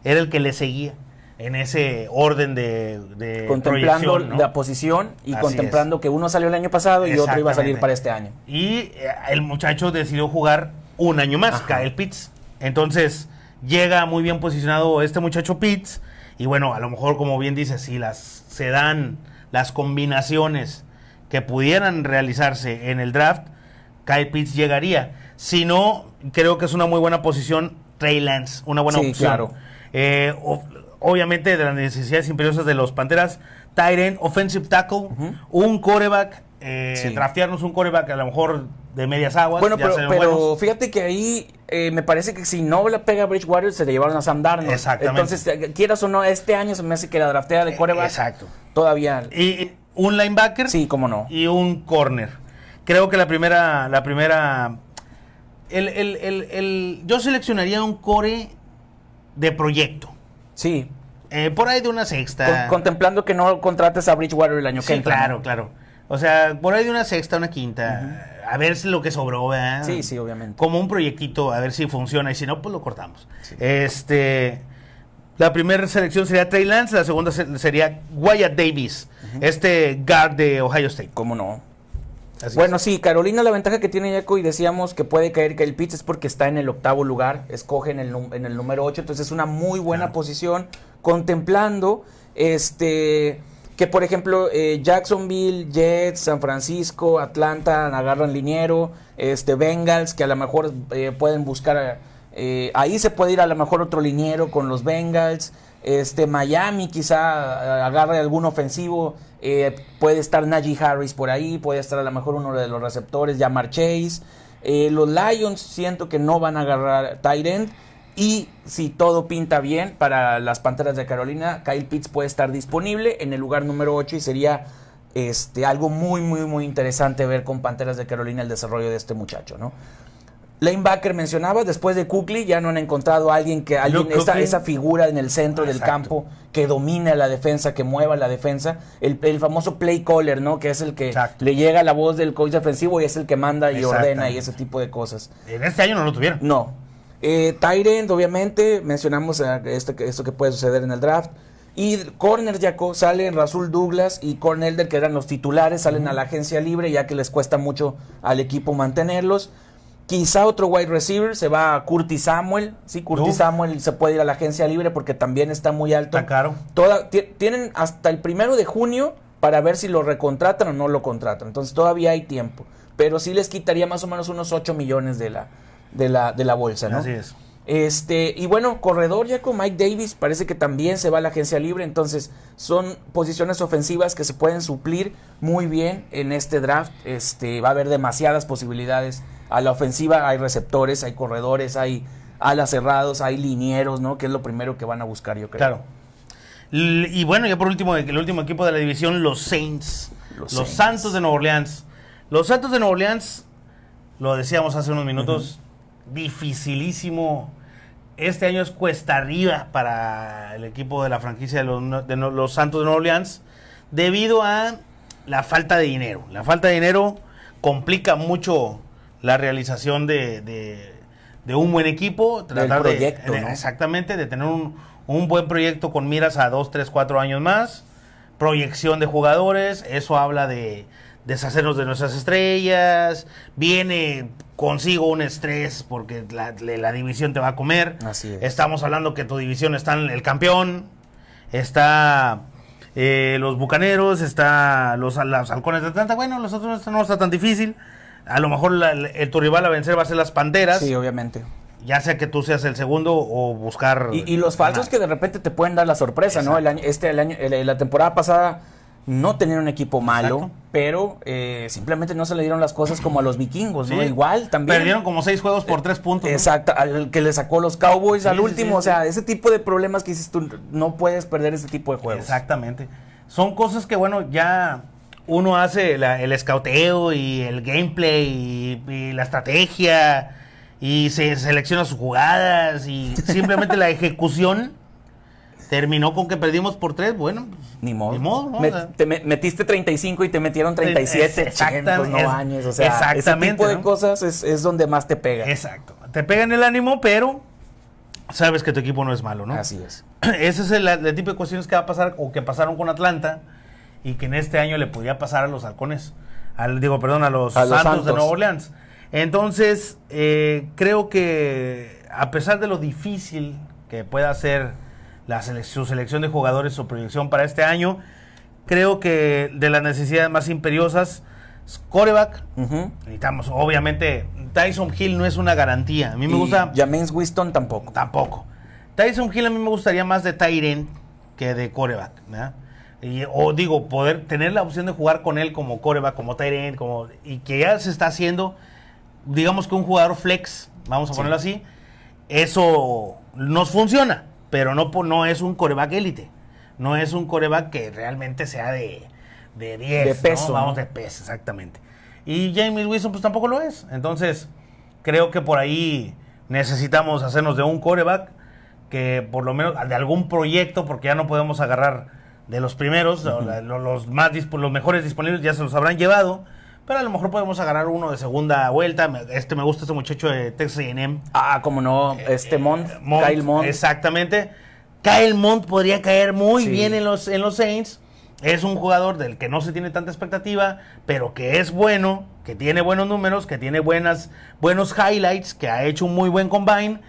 Era el que le seguía en ese orden de, de contemplando la posición y Así contemplando que uno salió el año pasado y otro iba a salir para este año. Y eh, el muchacho decidió jugar un año más, Ajá. Kyle Pitts. Entonces, llega muy bien posicionado este muchacho Pitts. Y bueno, a lo mejor, como bien dice, si las se dan las combinaciones que pudieran realizarse en el draft, Kyle Pitts llegaría. Si no, creo que es una muy buena posición Trey Lance, una buena Sí, opción. claro. Eh, o- obviamente, de las necesidades imperiosas de los Panteras, Tyren, offensive tackle, un coreback, eh, Sí. draftearnos un coreback a lo mejor de medias aguas. Bueno, pero, pero fíjate que ahí eh, me parece que si no la pega Bridgewater se le llevaron a Sam Darnold. Exactamente. Entonces, eh, quieras o no, este año se me hace que la draftea de coreback Exacto. todavía. Y, un linebacker Sí, cómo no. y un corner. Creo que la primera, la primera, el, el- el- el- yo seleccionaría un core de proyecto. Sí. Eh, por ahí de una sexta. Con- contemplando que no contrates a Bridgewater el año que Sí, entra. claro, claro. O sea, por ahí de una sexta, una quinta. A ver si lo que sobró, ¿verdad? Sí, sí, obviamente. Como un proyectito, a ver si funciona. Y si no, pues lo cortamos. Este. La primera selección sería Trey Lance, la segunda se- sería Wyatt Davis, este guard de Ohio State. ¿Cómo no? Así bueno, es. sí, Carolina la ventaja que tiene Jaco y decíamos que puede caer que el Pitts es porque está en el octavo lugar, escoge en el, en el número 8, entonces es una muy buena posición contemplando este que por ejemplo eh, Jacksonville, Jets, San Francisco, Atlanta agarran liniero, este Bengals que a lo mejor eh, pueden buscar eh, ahí se puede ir a lo mejor otro liniero con los Bengals, este Miami quizá eh, agarre algún ofensivo, eh, puede estar Najee Harris por ahí, puede estar a lo mejor uno de los receptores, Jamar Chase. Eh, los Lions siento que no van a agarrar tight. Y si todo pinta bien para las Panteras de Carolina, Kyle Pitts puede estar disponible en el lugar número 8 y sería este, algo muy, muy, muy interesante ver con Panteras de Carolina el desarrollo de este muchacho, ¿no? Lanebacker mencionaba, después de Kukli ya no han encontrado a alguien que alguien, Luke esa, figura en el centro del Exacto. campo que domine la defensa, que mueva la defensa, el, el famoso play caller, ¿no? Que es el que Exacto. le llega la voz del coach defensivo y es el que manda y ordena y ese tipo de cosas. En este año no lo tuvieron. No. Eh, Tyrend, obviamente, mencionamos eh, esto, que- esto que puede suceder en el draft. Y corner, Jaco, salen Rasul Douglas y Cornelder, que eran los titulares, salen a la agencia libre, ya que les cuesta mucho al equipo mantenerlos. Quizá otro wide receiver, se va a Curtis Samuel. Sí, Curtis. Samuel se puede ir a la agencia libre porque también está muy alto. Está caro. Toda- tienen hasta el primero de junio para ver si lo recontratan o no lo contratan. Entonces todavía hay tiempo. Pero sí les quitaría más o menos unos 8 millones de la, de la, de la bolsa, ¿no? Así es. Este, y bueno, corredor ya con Mike Davis, parece que también se va a la agencia libre, entonces son posiciones ofensivas que se pueden suplir muy bien en este draft. Este, va a haber demasiadas posibilidades. A la ofensiva hay receptores, hay corredores, hay alas cerrados, hay linieros, ¿no? Que es lo primero que van a buscar, yo creo. Claro. Y bueno, ya por último, el último equipo de la división, los Saints. Los Los, Saints. Santos de Nueva Orleans. Los Santos de Nueva Orleans, lo decíamos hace unos minutos, dificilísimo. Este año es cuesta arriba para el equipo de la franquicia de los, de no- los Santos de Nueva Orleans debido a la falta de dinero. La falta de dinero complica mucho la realización de, de- de un buen equipo. Tratar proyecto, de- ¿no? Exactamente, de tener un, un buen proyecto con miras a 2, 3, 4 años más. Proyección de jugadores, eso habla de deshacernos de nuestras estrellas. Viene consigo un estrés porque la, división te va a comer. Así es. Estamos hablando que tu división está en el campeón, está eh, los bucaneros, está los, los halcones de Atlanta. Bueno, los otros no está tan difícil. A lo mejor la- el, tu rival a vencer va a ser las panteras. Sí, obviamente. ya sea que tú seas el segundo o buscar. Y, y los falsos ganar. que de repente te pueden dar la sorpresa, ¿no? El año, este, el año, el- la temporada pasada no tenían un equipo malo, Exacto. pero eh, simplemente no se le dieron las cosas como a los vikingos, ¿no? Igual también. Perdieron como seis juegos por tres puntos. ¿no? Exacto, al que le sacó los Cowboys Sí, al último, sí, o sea, ese tipo de problemas que dices tú, no puedes perder ese tipo de juegos. Exactamente. Son cosas que, bueno, ya uno hace la- el escauteo y el gameplay y, y la estrategia y se selecciona sus jugadas y simplemente la ejecución terminó con que perdimos por tres. Bueno, pues, Ni modo. Ni modo, ¿no? Te me- metiste 35 y te metieron 37. Exactamente, Pues no bañes, o sea, ese exactamente, tipo de ¿no? cosas es, es donde más te pega. exacto. Te pegan el ánimo, pero sabes que tu equipo no es malo, ¿no? Así es. Ese es el, tipo de cuestiones que va a pasar o que pasaron con Atlanta y que en este año le podría pasar a los halcones. Al, digo, perdón, a los, A los Santos, de. Nueva Orleans. Entonces, eh, creo que a pesar de lo difícil que pueda ser la su selección de jugadores o proyección para este año, creo que de las necesidades más imperiosas, coreback, Ujú. necesitamos, obviamente, Tyson Hill no es una garantía. A mí me Y gusta... Jameis Winston tampoco. Tampoco. Tyson Hill a mí me gustaría más de Tyren que de coreback. ¿verdad? Y- o digo, poder tener la opción de jugar con él como coreback, como Tyren, como, y que ya se está haciendo, digamos que un jugador flex, vamos a Sí. ponerlo así, eso nos funciona, pero no, no es un coreback élite. No es un coreback que realmente sea de, de 10. De ¿no? peso, Vamos de peso, exactamente. Y James Wilson pues tampoco lo es. Entonces, creo que por ahí necesitamos hacernos de un coreback que por lo menos de algún proyecto, porque ya no podemos agarrar de los primeros, o la- lo- los, más los mejores disponibles ya se los habrán llevado, pero a lo mejor podemos agarrar uno de segunda vuelta. Este me gusta este muchacho de Texas A&M. Ah, como no, este Mont, Eh, Mont, Kyle Mont. Exactamente. Kyle Mont podría caer muy Sí. bien en los, en los Saints. Es un jugador del que no se tiene tanta expectativa, pero que es bueno, que tiene buenos números, que tiene buenas, buenos highlights, que ha hecho un muy buen combine.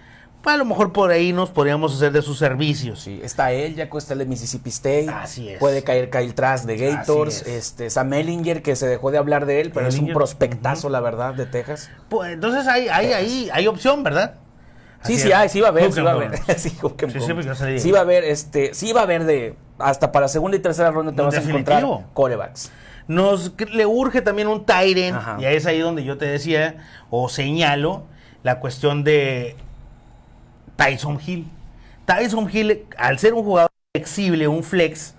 Pues a lo mejor por ahí nos podríamos hacer de sus servicios. Sí, está él, ya cuesta el de Mississippi State. Así es. Puede caer Kyle Trask de Gators. Es. Este, Sam Ellinger, que se dejó de hablar de él, pero es un prospectazo, la verdad, de Texas. Pues, entonces hay, hay, hay, hay opción, ¿verdad? Sí, Así sí, hay, sí va a haber, sí va a haber. Sí, Sí, horns. sí, va a haber, este, sí va a haber de, hasta para segunda y tercera ronda te vas a Definitivo. encontrar corebacks. Nos le urge también un Tyren, y ahí es ahí donde yo te decía o señalo la cuestión de Tyson Hill. Tyson Hill, al ser un jugador flexible, un flex,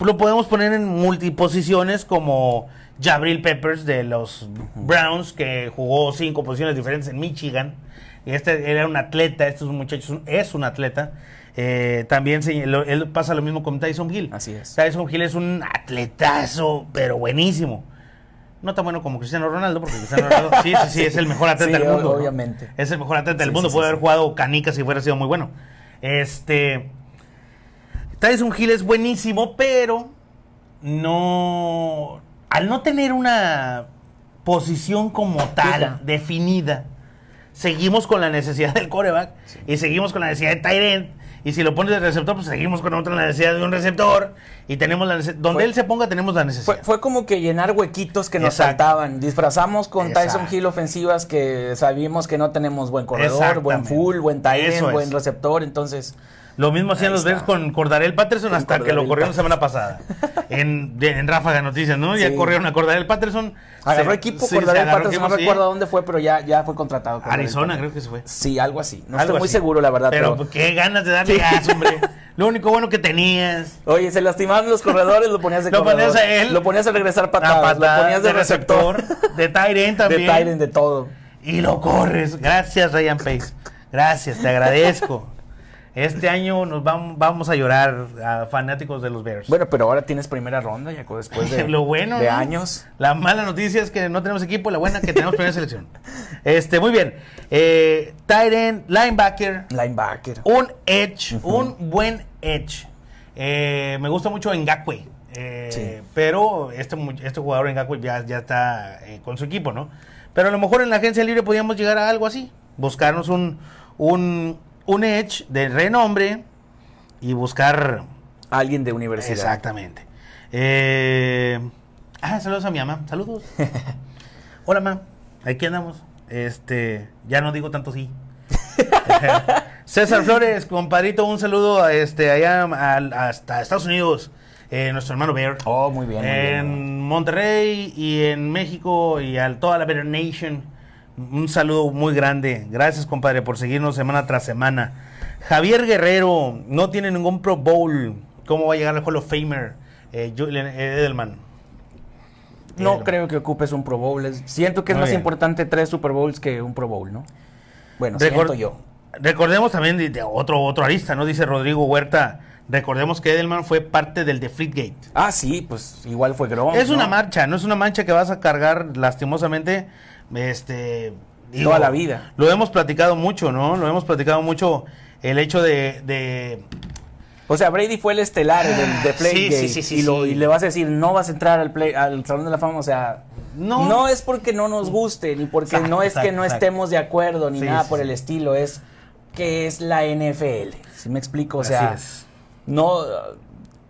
lo podemos poner en multiposiciones como Jabril Peppers de los Browns, que jugó cinco posiciones diferentes en Michigan. Y este era un atleta, este es un muchacho, es un- es un atleta. Eh, también se- lo- él pasa lo mismo con Tyson Hill. Así es. Tyson Hill es un atletazo, pero buenísimo. No tan bueno como Cristiano Ronaldo, porque Cristiano Ronaldo sí, sí, sí, es el mejor atleta Sí, del mundo. ¿no? obviamente. Es el mejor atleta del mundo. Puede haber jugado canicas si fuera sido muy bueno. Este. Tyson Hill es buenísimo, pero no. Al no tener una posición como tal, Fija. definida, seguimos con la necesidad del coreback y seguimos con la necesidad de end. Y si lo pones de receptor, pues seguimos con otra necesidad de un receptor. Y tenemos la necesidad. Donde Fue- él se ponga, tenemos la necesidad. Fue, fue como que llenar huequitos que nos Exacto. faltaban. Disfrazamos con Exacto. Tyson Hill ofensivas que sabíamos que no tenemos buen corredor, buen full, buen tight es. buen receptor. Entonces, Lo mismo hacían Ahí los. Bears con Cordarel Patterson hasta que Cordarel lo corrieron la semana pasada. En, de- en Ráfaga Noticias, ¿no? Ya Sí. corrieron a Cordarel Patterson. agarró Se- equipo sí, agarró Patterson, equipo, no sí. recuerdo dónde fue, pero ya, ya fue contratado. con Arizona, creo que se fue. Sí, algo así. No Algo estoy muy así. seguro, la verdad. Pero, Pero, qué ganas de darle gas, hombre. Lo único bueno que tenías. Oye, se lastimaban los corredores, lo ponías de Lo corredor. ponías a él. Lo ponías a regresar patadas, patada lo ponías de, receptor, de Tyren de también. tight end, de todo. Y lo corres. Gracias, Ryan Pace. Gracias, te agradezco. Este año nos vamos, vamos a llorar a fanáticos de los Bears. Bueno, pero ahora tienes primera ronda, ya después de, lo bueno, de ¿no? años. La mala noticia es que no tenemos equipo, la buena que tenemos primera selección. Este, muy bien. Eh, linebacker, Linebacker. un edge, un buen edge. Eh, me gusta mucho Ngakwe. Eh, Sí. Pero este, este jugador Ngakwe ya, ya está eh, con su equipo, ¿no? Pero a lo mejor en la agencia libre podíamos llegar a algo así. Buscarnos un, un, un edge de renombre y buscar Alguien de universidad. Exactamente. Eh, ah, saludos a mi mamá. Saludos. Hola, mamá. Aquí andamos. Este, ya no digo tanto sí. César Flores, compadrito, un saludo a este, allá al- hasta Estados Unidos, eh, nuestro hermano Bear. Oh, muy bien. muy bien. en Monterrey y en México y a toda la Better Nation. Un saludo muy grande. Gracias, compadre, por seguirnos semana tras semana. Javier Guerrero no tiene ningún Pro Bowl. ¿Cómo va a llegar al Hall of Famer? Eh, Edelman. No Edelman. creo que ocupes un Pro Bowl. Siento que es Muy más bien. importante tres Super Bowls que un Pro Bowl, ¿no? Bueno, Recor- siento yo. Recordemos también de, de otro, otro arista, ¿no? Dice Rodrigo Huerta. Recordemos que Edelman fue parte del Deflategate. Ah, sí, pues igual fue Gronk. Es una marcha, no es una mancha que vas a cargar lastimosamente, este, Toda la vida. Lo hemos platicado mucho, ¿no? Lo hemos platicado mucho el hecho de, de- O sea, Brady fue el estelar del de Sí, Playgate sí, sí, sí, y, lo- y le vas a decir, no vas a entrar al, play, al Salón de la Fama. O sea, No. no, es porque no nos guste, ni porque Exacto, no es que no exacto. estemos de acuerdo, ni nada por el estilo. Es que es la NFL. ¿Sí me explico? O Así sea, es. no...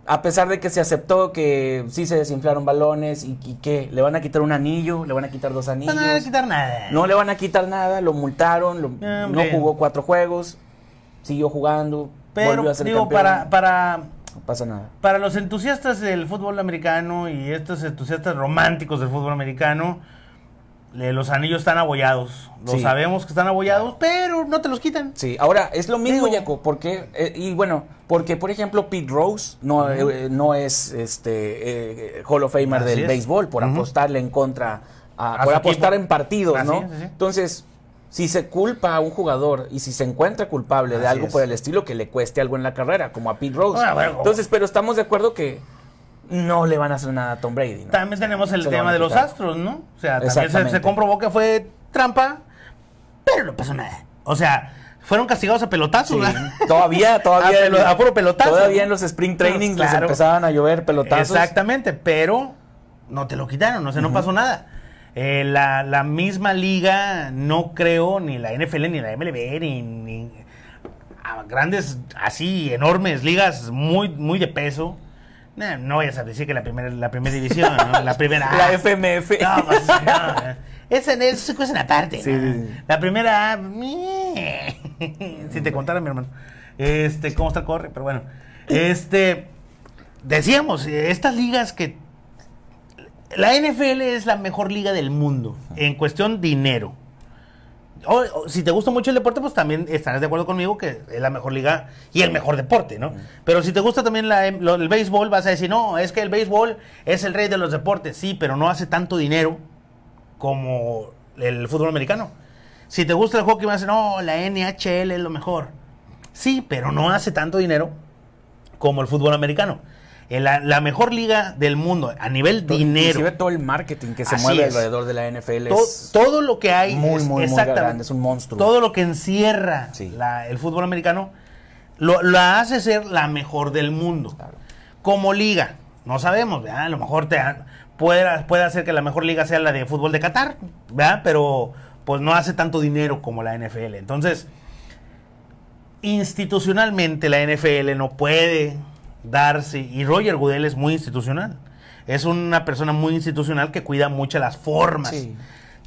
A pesar de que se aceptó que sí se desinflaron balones y, y que le van a quitar un anillo, le van a quitar dos no anillos. le van a quitar nada. No le van a quitar nada, lo multaron, lo- no Hombre. jugó cuatro juegos, siguió jugando, Pero volvió a ser digo, campeón. para, para, No pasa nada. para los entusiastas del fútbol americano y estos entusiastas románticos del fútbol americano, los anillos están abollados. Lo Sí. sabemos que están abollados, pero no te los quitan. Sí, ahora es lo mismo, Jaco, porque, eh, y bueno, porque por ejemplo Pete Rose no, eh, no es este eh, Hall of Famer Así del es. béisbol por apostarle en contra, a- A por apostar equipo. en partidos, Así ¿no? es. Entonces, si se culpa a un jugador y si se encuentra culpable de algo es. por el estilo que le cueste algo en la carrera, como a Pete Rose. Ah, bueno. Entonces, pero estamos de acuerdo que no le van a hacer nada a Tom Brady, ¿no? También tenemos el Se tema de los astros, ¿no? O sea, también se, comprobó que fue trampa, pero no pasó nada. O sea, fueron castigados a pelotazos. Sí, todavía, todavía, A pelo- a puro pelotazo, Todavía en los spring trainings les empezaban a llover pelotazos. Exactamente, pero no te lo quitaron, o sea, no pasó nada. Eh, la, la misma liga, no creo, ni la NFL, ni la MLB, ni, ni a grandes, así, enormes ligas muy, muy de peso. No, no vayas a decir que la primera, la primera división, ¿no? La primera. La FMF. No, pues, no. Esa es aparte. Sí, ¿no? sí, sí. La primera. si te contara, mi hermano. Este, cómo está el corre, pero bueno. Este. Decíamos, estas ligas que. La NFL es la mejor liga del mundo en cuestión dinero. O- o, si te gusta mucho el deporte, pues también estarás de acuerdo conmigo que es la mejor liga y el mejor deporte, ¿no? Pero si te gusta también la- lo- el béisbol, vas a decir, no, es que el béisbol es el rey de los deportes. Sí, pero no hace tanto dinero como el fútbol americano. Si te gusta el hockey, vas a decir, no, la NHL es lo mejor. Sí, pero no hace tanto dinero como el fútbol americano. En La, la mejor liga del mundo a nivel dinero. Inclusive todo el marketing que se Así mueve es. alrededor de la NFL To- es todo lo que hay muy, es muy, grande, es un monstruo. Todo lo que encierra Sí. la- el fútbol americano lo, la hace ser la mejor del mundo. Claro. Como liga, no sabemos, ¿verdad? A lo mejor te, puede, puede hacer que la mejor liga sea la de fútbol de Qatar, ¿verdad? Pero pues no hace tanto dinero como la NFL. Entonces, institucionalmente la NFL no puede darse, y Roger Goodell es muy institucional. Es una persona muy institucional que cuida mucho las formas. Sí.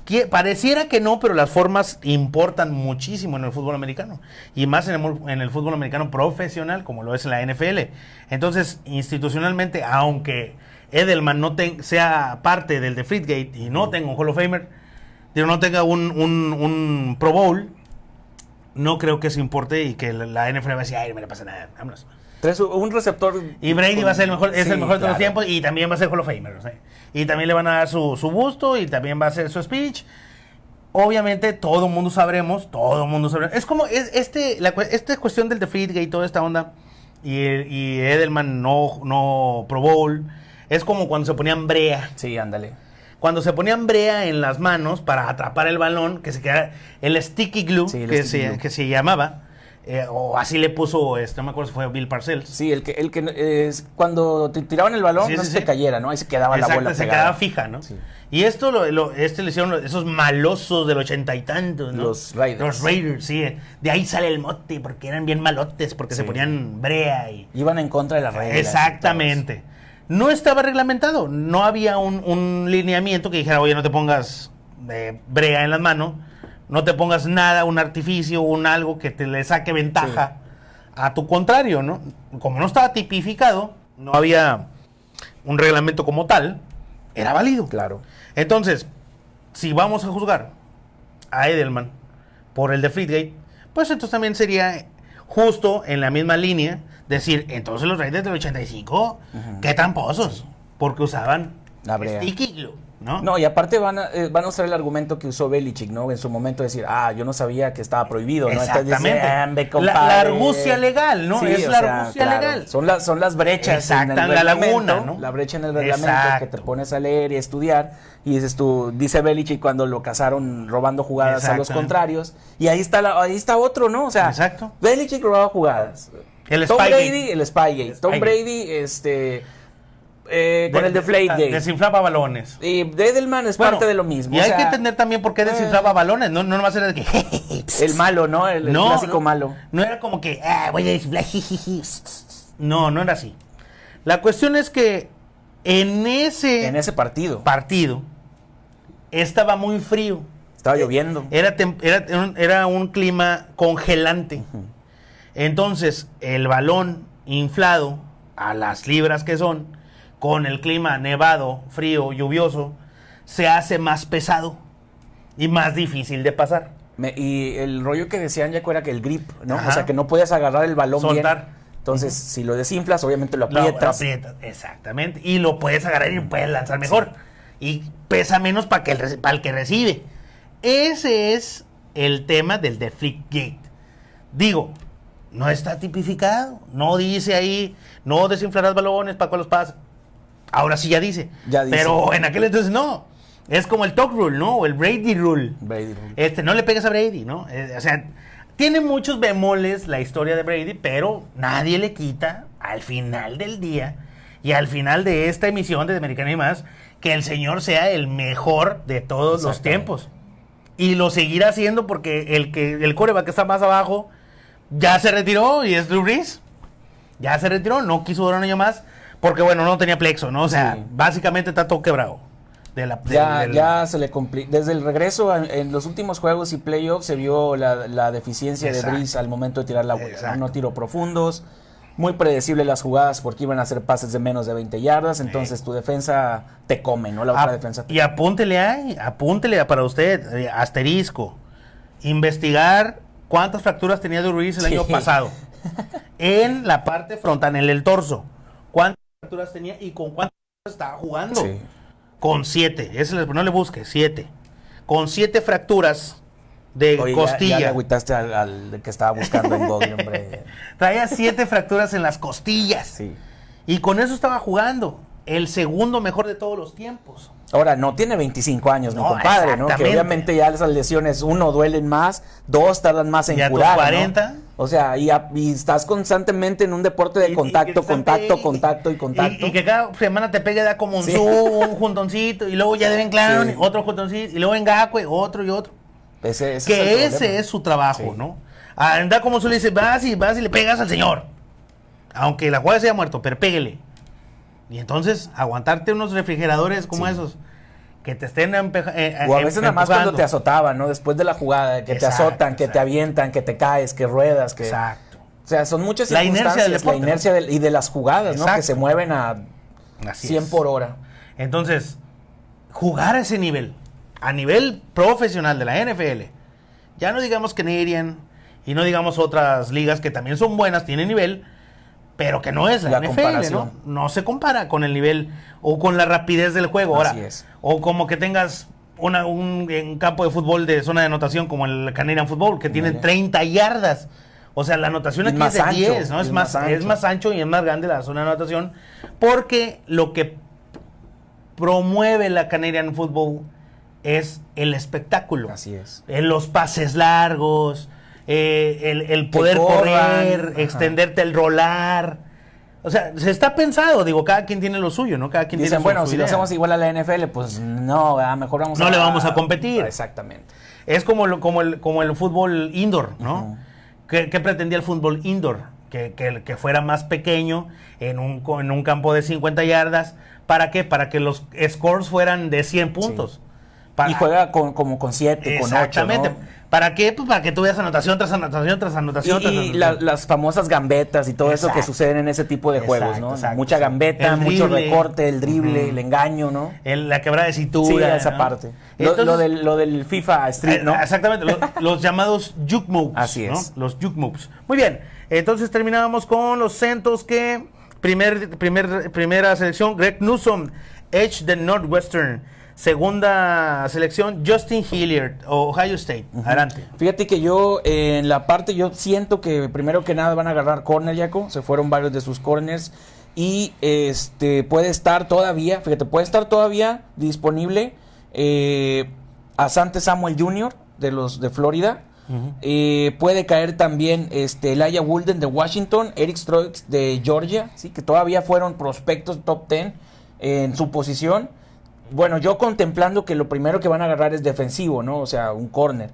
Que pareciera que no, pero las formas importan muchísimo en el fútbol americano. Y más en el, en el fútbol americano profesional, como lo es en la NFL. Entonces, institucionalmente, aunque Edelman no sea parte del de Gate y no tenga un Hall of Famer, digo, no tenga un, un- un Pro Bowl, no creo que eso importe y que la, la NFL va a decir, ay, no me le pasa nada, vámonos. Tres- un receptor. Y Brady va a ser el mejor, es Sí, el mejor de los tiempos y también va a ser Hall of Famer. sea, Y también le van a dar su, su busto y también va a hacer su speech. Obviamente todo el mundo sabremos, todo el mundo sabremos. Es como es, este, la, esta cuestión del Defeatgate y toda esta onda y, y Edelman no, no Pro Bowl. Es como cuando se ponían brea. Sí, ándale. Cuando se ponían brea en las manos para atrapar el balón, que se queda el sticky glue, Sí, el que, sticky se, glue. que se llamaba, eh, o así le puso, este, no me acuerdo si fue Bill Parcells. Sí, el que, el que eh, cuando te tiraban el balón Sí, no sí, se sí. te cayera, ¿no? Ahí se quedaba Exacto, la bola se pegada. quedaba fija, ¿no? Y esto lo, lo- este le hicieron esos malosos del ochenta y tantos, ¿no? Los Raiders. Los Raiders, sí. De ahí sale el mote, porque eran bien malotes, porque se ponían brea y... Iban en contra de las reglas. Exactamente. No estaba reglamentado, no había un, un lineamiento que dijera, oye, no te pongas eh, brea en las manos. No te pongas nada, un artificio, un algo que te le saque ventaja a tu contrario, ¿no? Como no estaba tipificado, no había un reglamento como tal, era válido. Claro. Entonces, si vamos a juzgar a Edelman por el de Fleetgate, pues entonces también sería justo en la misma línea decir, entonces los Raiders del 85, qué tramposos, porque usaban sticky glue, ¿no? No, y aparte van a, eh, van a usar el argumento que usó Belichick, ¿no? En su momento decir, ah, yo no sabía que estaba prohibido, ¿no? Entonces dice, Exactamente. "Ah, hombre, La- compadre". la argucia legal, ¿no? Es la sea, argucia claro. legal. Son, las son las brechas Exacto, en el la laguna, ¿no? La brecha en el reglamento Exacto. que te pones a leer y a estudiar. Y dices tú, dice Belichick cuando lo cazaron robando jugadas a los contrarios. Y ahí está, la- ahí está otro, ¿no? O sea, Exacto. Belichick robaba jugadas. El Tom Spygate. Brady, el Spygate. Tom Spygate. Brady, este... eh, con el Deflategate. Desinflaba balones. Y Edelman es parte de lo mismo. Y o hay que entender también por qué desinflaba balones. No, no nomás era de que. El malo, ¿no? El, el no, clásico no, malo. No era como que, ah, voy a desinflar. jijiji". No, no era así. La cuestión es que en ese, En ese partido. partido estaba muy frío. Estaba lloviendo. Era, era, era un clima congelante. Entonces, el balón inflado a las libras que son, con el clima nevado, frío, lluvioso, se hace más pesado y más difícil de pasar. Me- y el rollo que decían Jaco era que el grip, ¿no? Ajá. O sea, que no podías agarrar el balón Soltar. bien. Entonces, si lo desinflas, obviamente lo Lo- lo aprietas. aprietas, exactamente. Y lo puedes agarrar y puedes lanzar mejor. Y pesa menos para que el, para el que recibe. Ese es el tema del deflect gate. Digo, no está tipificado. No dice ahí, no desinflarás balones para que los pases. Ahora sí ya dice. Ya dice. Pero en aquel entonces no. Es como el talk rule, ¿no? O el Brady rule. Brady rule. Este, no le pegues a Brady, ¿no? Eh, o sea, tiene muchos bemoles la historia de Brady, pero nadie le quita al final del día y al final de esta emisión de Americana y más que el señor sea el mejor de todos los tiempos. Y lo seguirá haciendo porque el que el coreback que está más abajo ya se retiró y es Drew Brees. Ya se retiró, no quiso durar un año más porque, bueno, no tenía plexo, ¿no? O sea, Sí. básicamente está todo quebrado. De la, del- Ya, ya se le compli- Desde el regreso en, en los últimos juegos y playoffs se vio la, la deficiencia Exacto. de Breeze al momento de tirar la bola. ¿no? Tiró profundos. Muy predecible las jugadas porque iban a hacer pases de menos de 20 yardas. Entonces tu defensa te come, ¿no? La otra defensa te y apúntele ahí, apúntele para usted, eh, asterisco. Investigar cuántas fracturas tenía Drew Brees el Sí. año pasado. en la parte frontal, en el torso. ¿Cuántas fracturas tenía y con cuántas estaba jugando? Sí. Con siete. Ese no le busque, siete. Con siete fracturas de Oye, ya- costilla. Ya, le agüitaste al, al que estaba buscando en Google, hombre. Traía siete fracturas en las costillas. Sí. Y con eso estaba jugando. El segundo mejor de todos los tiempos. Ahora, no tiene 25 años, mi No, compadre, ¿no? Que obviamente ya esas lesiones, uno, duelen más, dos, tardan más en Y a tus curar, ¿no? 40. O sea, y, a- y estás constantemente en un deporte de Y- y contacto, contacto, contacto y contacto. Y, que cada semana te pegue, da como un Sí. zoom, un juntoncito, y luego ya deben clown, Sí. otro juntoncito, y luego en Gacue, otro y otro. ese, ese que es ese problema. es su trabajo, Sí. ¿no? Anda como tú le dices, vas y vas y le pegas al señor. Aunque la jugada se haya muerto, pero pégale. Y entonces, aguantarte unos refrigeradores como esos, que te estén empeja- eh, O a veces nada más cuando te azotaban, ¿no? Después de la jugada, que Exacto, te azotan, que te avientan, que te caes, que ruedas, que... Exacto. O sea, son muchas La inercia circunstancias, deporte, la inercia del- y de las jugadas, ¿no? Que se mueven a Así 100 es. por hora. Entonces, jugar a ese nivel, a nivel profesional de la NFL, ya no digamos Canadian y no digamos otras ligas que también son buenas, tienen nivel, pero que no es la, La NFL, ¿no? comparación. No se compara con el nivel o con la rapidez del juego. Ahora, Así es. o como que tengas una, un, en campo de fútbol de zona de anotación como el Canadian Football, que tiene Ándale. 30 yardas. O sea, la anotación aquí más es de ancho, 10, ¿no? Es más más, es más ancho y es más grande la zona de anotación. Porque lo que promueve la Canadian Football es el espectáculo. Así es. En los pases largos, eh, el, poder correr, ajá. extenderte el rolar. O sea, se está pensado, digo, cada quien tiene lo suyo, ¿no? Cada quien Dicen, tiene bueno, su si lo idea. hacemos igual a la NFL, pues no, ¿verdad? mejor vamos No a... le vamos a competir. Exactamente. Es como, lo- como, el, como el fútbol indoor, ¿no? Ujú. ¿Qué, qué pretendía el fútbol indoor? Que, que- que fuera más pequeño, en un, en un campo de 50 yardas. ¿Para qué? Para que los scores fueran de 100 puntos. Para- Y juega con, como con 7, con 8. Exactamente. ¿Para qué? Pues para que tú veas anotación tras anotación tras anotación. tras Y, y anotación. la- las famosas gambetas y todo eso que suceden en ese tipo de juegos, ¿no? exacto, Mucha gambeta, mucho recorte, el drible, el engaño, ¿no? El- la quebrada de cintura. Sí, esa ¿no? parte. Lo, Entonces- lo del, lo del FIFA Street, ¿no? Exactamente, lo- los, llamados juke moves. Así ¿no? es. Los juke moves. Muy bien, entonces terminábamos con los centos que primer, primer, primera selección, Greg Newsom, Edge de Northwestern. Segunda selección, Justin Hilliard, Ohio State. Adelante. Fíjate que yo eh, en la parte yo siento que primero que nada van a agarrar corner, Yaco. Se fueron varios de sus corners. Y este puede estar todavía, fíjate, puede estar todavía disponible eh, a Sante Samuel Jr. de los de Florida. Eh, puede caer también este Elijah de Washington, Eric Stroix de Georgia, sí, que todavía fueron prospectos top 10 en su posición. Bueno, yo contemplando que lo primero que van a agarrar es defensivo, ¿no? O sea, un corner.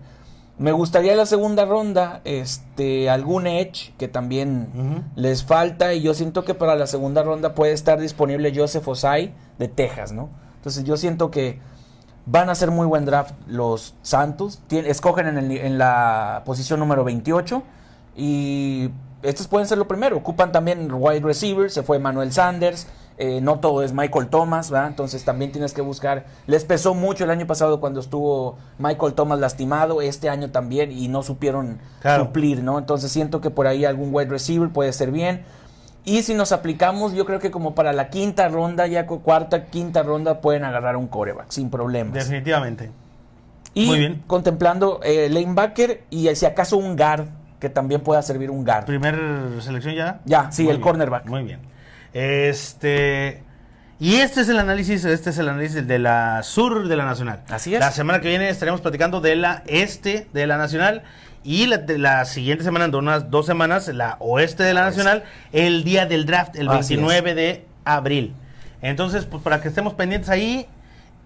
Me gustaría en la segunda ronda, este, algún edge que también les falta y yo siento que para la segunda ronda puede estar disponible Joseph Osai de Texas, ¿no? Entonces yo siento que van a ser muy buen draft los Santos, Tien- escogen en, el- en la posición número 28 y estos pueden ser lo primero, ocupan también wide receiver, se fue Manuel Sanders, eh, no todo es Michael Thomas, ¿verdad? Entonces también tienes que buscar, les pesó mucho el año pasado cuando estuvo Michael Thomas lastimado, este año también y no supieron Claro. suplir, ¿no? Entonces siento que por ahí algún wide receiver puede ser bien. Y si nos aplicamos, yo creo que como para la quinta ronda, ya cu- cuarta, quinta ronda, pueden agarrar un coreback sin problemas. Definitivamente. Y Muy bien. contemplando eh, lanebacker y si acaso un guard, que también pueda servir un guard. Primer selección ya. Ya, sí, Muy el bien, cornerback. Muy bien. Este. Y este es el análisis, este es el análisis de la sur de la nacional. Así es. La semana que viene estaremos platicando de la este de la nacional y la, de la siguiente semana, en unas dos semanas, la oeste de la nacional, el día del draft, el Así 29 de abril. Entonces, pues para que estemos pendientes ahí,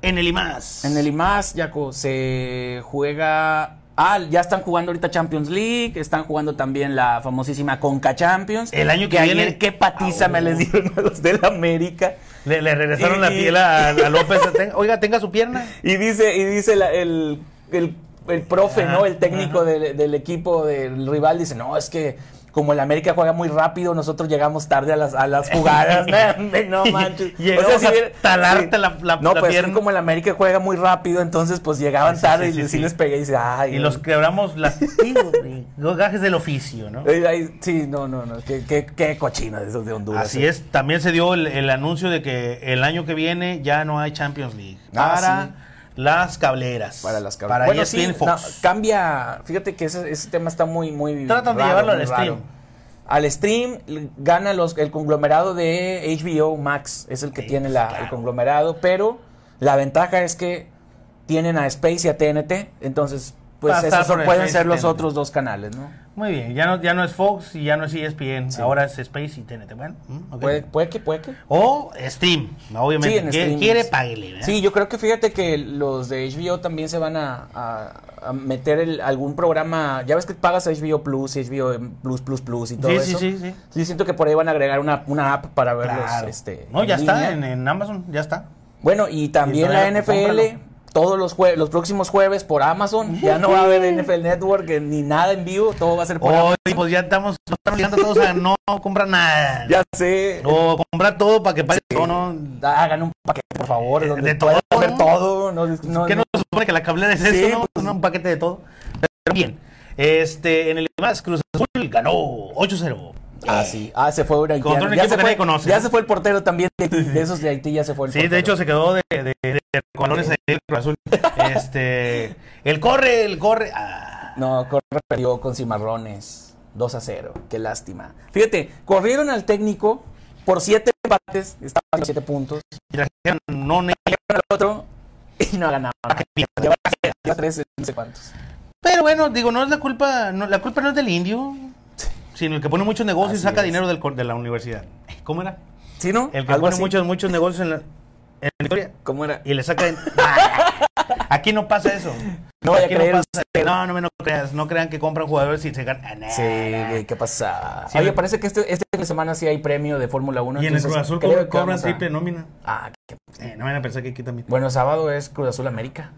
en el IMAS. En el IMAS, Jaco, se juega... Ah, ya están jugando ahorita Champions League, están jugando también la famosísima Conca Champions. El año que ayer viene- qué patiza Ah, me les dieron a los del América. Le, le regresaron Y- la piel a, a López. Oiga, tenga su pierna. Y dice, y dice la- el, el, el profe, ¿no? El técnico del equipo del rival dice, no, es que como el América juega muy rápido, nosotros llegamos tarde a las, a las jugadas. no, manches. Llegamos a talarte la- la- No, la pues pierna. como el América juega muy rápido, entonces pues llegaban Sí, tarde sí, y sí, les pegué y dice, ay. Y los quebramos las los gajes del oficio, ¿no? Sí, no, no, no. Qué, qué, qué cochina de esos de Honduras. Así eh. es, también se dio el, el anuncio de que el año que viene ya no hay Champions League Ah, para sí. Las cableras. Para las cabras. Para bueno, sí, no, cambia. Fíjate que ese, ese tema está muy, muy. Tratan de llevarlo al stream. Al stream gana los, el conglomerado de HBO Max, es el que Sí, tiene pues, la- claro. el conglomerado, pero la ventaja es que tienen a Space y a TNT, entonces pues esos son- pueden ser los TNT. otros dos canales, ¿no? Muy bien, ya no, ya no es Fox y ya no es ESPN, Sí. ahora es Space y TNT. Bueno, mm. Puede, puede que, puede que. O Steam, obviamente. Sí, streamings. quiere, páguele. ¿verdad? Sí, yo creo que fíjate que los de HBO también se van a, a- a meter el- algún programa. Ya ves que pagas HBO Plus y HBO Plus Plus Plus y todo Sí, sí, eso. sí, sí. Sí, siento que por ahí van a agregar una, una app para verlos. Claro. Este, no, ya está en, en Amazon, ya está. Bueno, y también Y la NFL. Todos los, jue- los próximos jueves por Amazon. Ya no va a haber NFL Network eh, ni nada en vivo. Todo va a ser por Hoy, Amazon. pues ya estamos, nos a todos a no comprar nada. Ya sé. O comprar todo para que pague todo, ¿no? Hagan un paquete, por favor, Eh, donde de todo, ver ¿no? todo. No, no, ¿Qué no- no se supone que la cablera es Sí, eso, no? pues- un paquete de todo. Pero bien, este, en el más Cruz Azul ganó 8-0. Ah, sí. Ah, se fue un haitiano. Contra un Ya se fue, conoce, ya ¿no? se fue el portero también de, de esos de Haití, ya se fue el Sí, portero. de hecho se quedó de, de, de, de ahí el Azul. Este, el corre, el corre. Ah, No, corre perdió con Cimarrones. 2 a 0. Qué lástima. Fíjate, corrieron al técnico por 7 empates, estaban a 7 puntos. y trajeron no ne- Al otro y no ganaban. Lleva 3 en no sé cuántos. Pero bueno, digo, no es la culpa, no, la culpa no es del indio, sino el que pone muchos negocios y saca es. dinero del, de la universidad. ¿Cómo era? ¿Sí, no? El que pone así. muchos, muchos negocios en la, en la historia ¿Cómo era? y le saca. Ah, aquí no pasa eso. No vaya a Aquí creer pasa- usted. no, no me no creas, no crean que compran jugadores y se ganan. Sí, ¿qué pasa? Sí, Oye, me- parece que este, este fin de semana sí hay premio de Fórmula 1. Y en el Cruz Azul cobran, a- triple nómina. Ah, qué- Eh, no van a pensar que aquí también. Bueno, sábado es Cruz Azul América.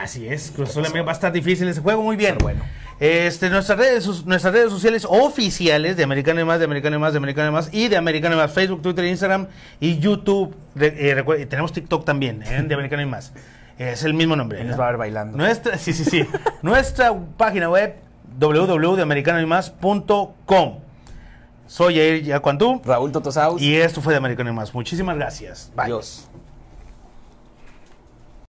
Así es, Cruz Azul va a estar difícil ese juego, muy bien. Pero bueno. Este, nuestras redes, nuestras redes sociales oficiales de Americano y más, de Americano y más, de Americano y más y de Americano y más, Facebook, Twitter, Instagram y YouTube. Eh, tenemos TikTok también, ¿eh? de Americano y más. Es el mismo nombre. Nos ¿eh? va a ver bailando. Nuestra, sí, sí, sí. Nuestra página web www.americanoymás.com. Soy Jair Yacuantú Raúl Totosaus. y esto fue de Americano y más. Muchísimas gracias. Bye. Adiós.